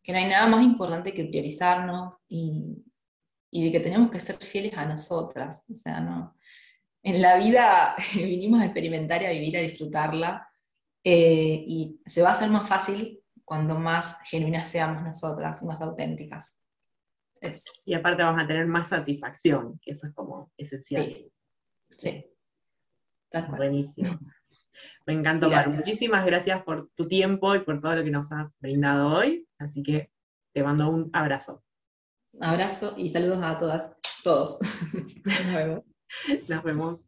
no hay nada más importante que priorizarnos y, de que tenemos que ser fieles a nosotras. O sea, no, en la vida vinimos a experimentar y a vivir, a disfrutarla, eh, y se va a hacer más fácil cuando más genuinas seamos nosotras y más auténticas. Y aparte vamos a tener más satisfacción, que eso es como esencial. sí. Buenísimo. Me encantó, Muchísimas gracias por tu tiempo y por todo lo que nos has brindado hoy. Así que te mando un abrazo. Abrazo y saludos a todas, todos. Nos vemos. Nos vemos.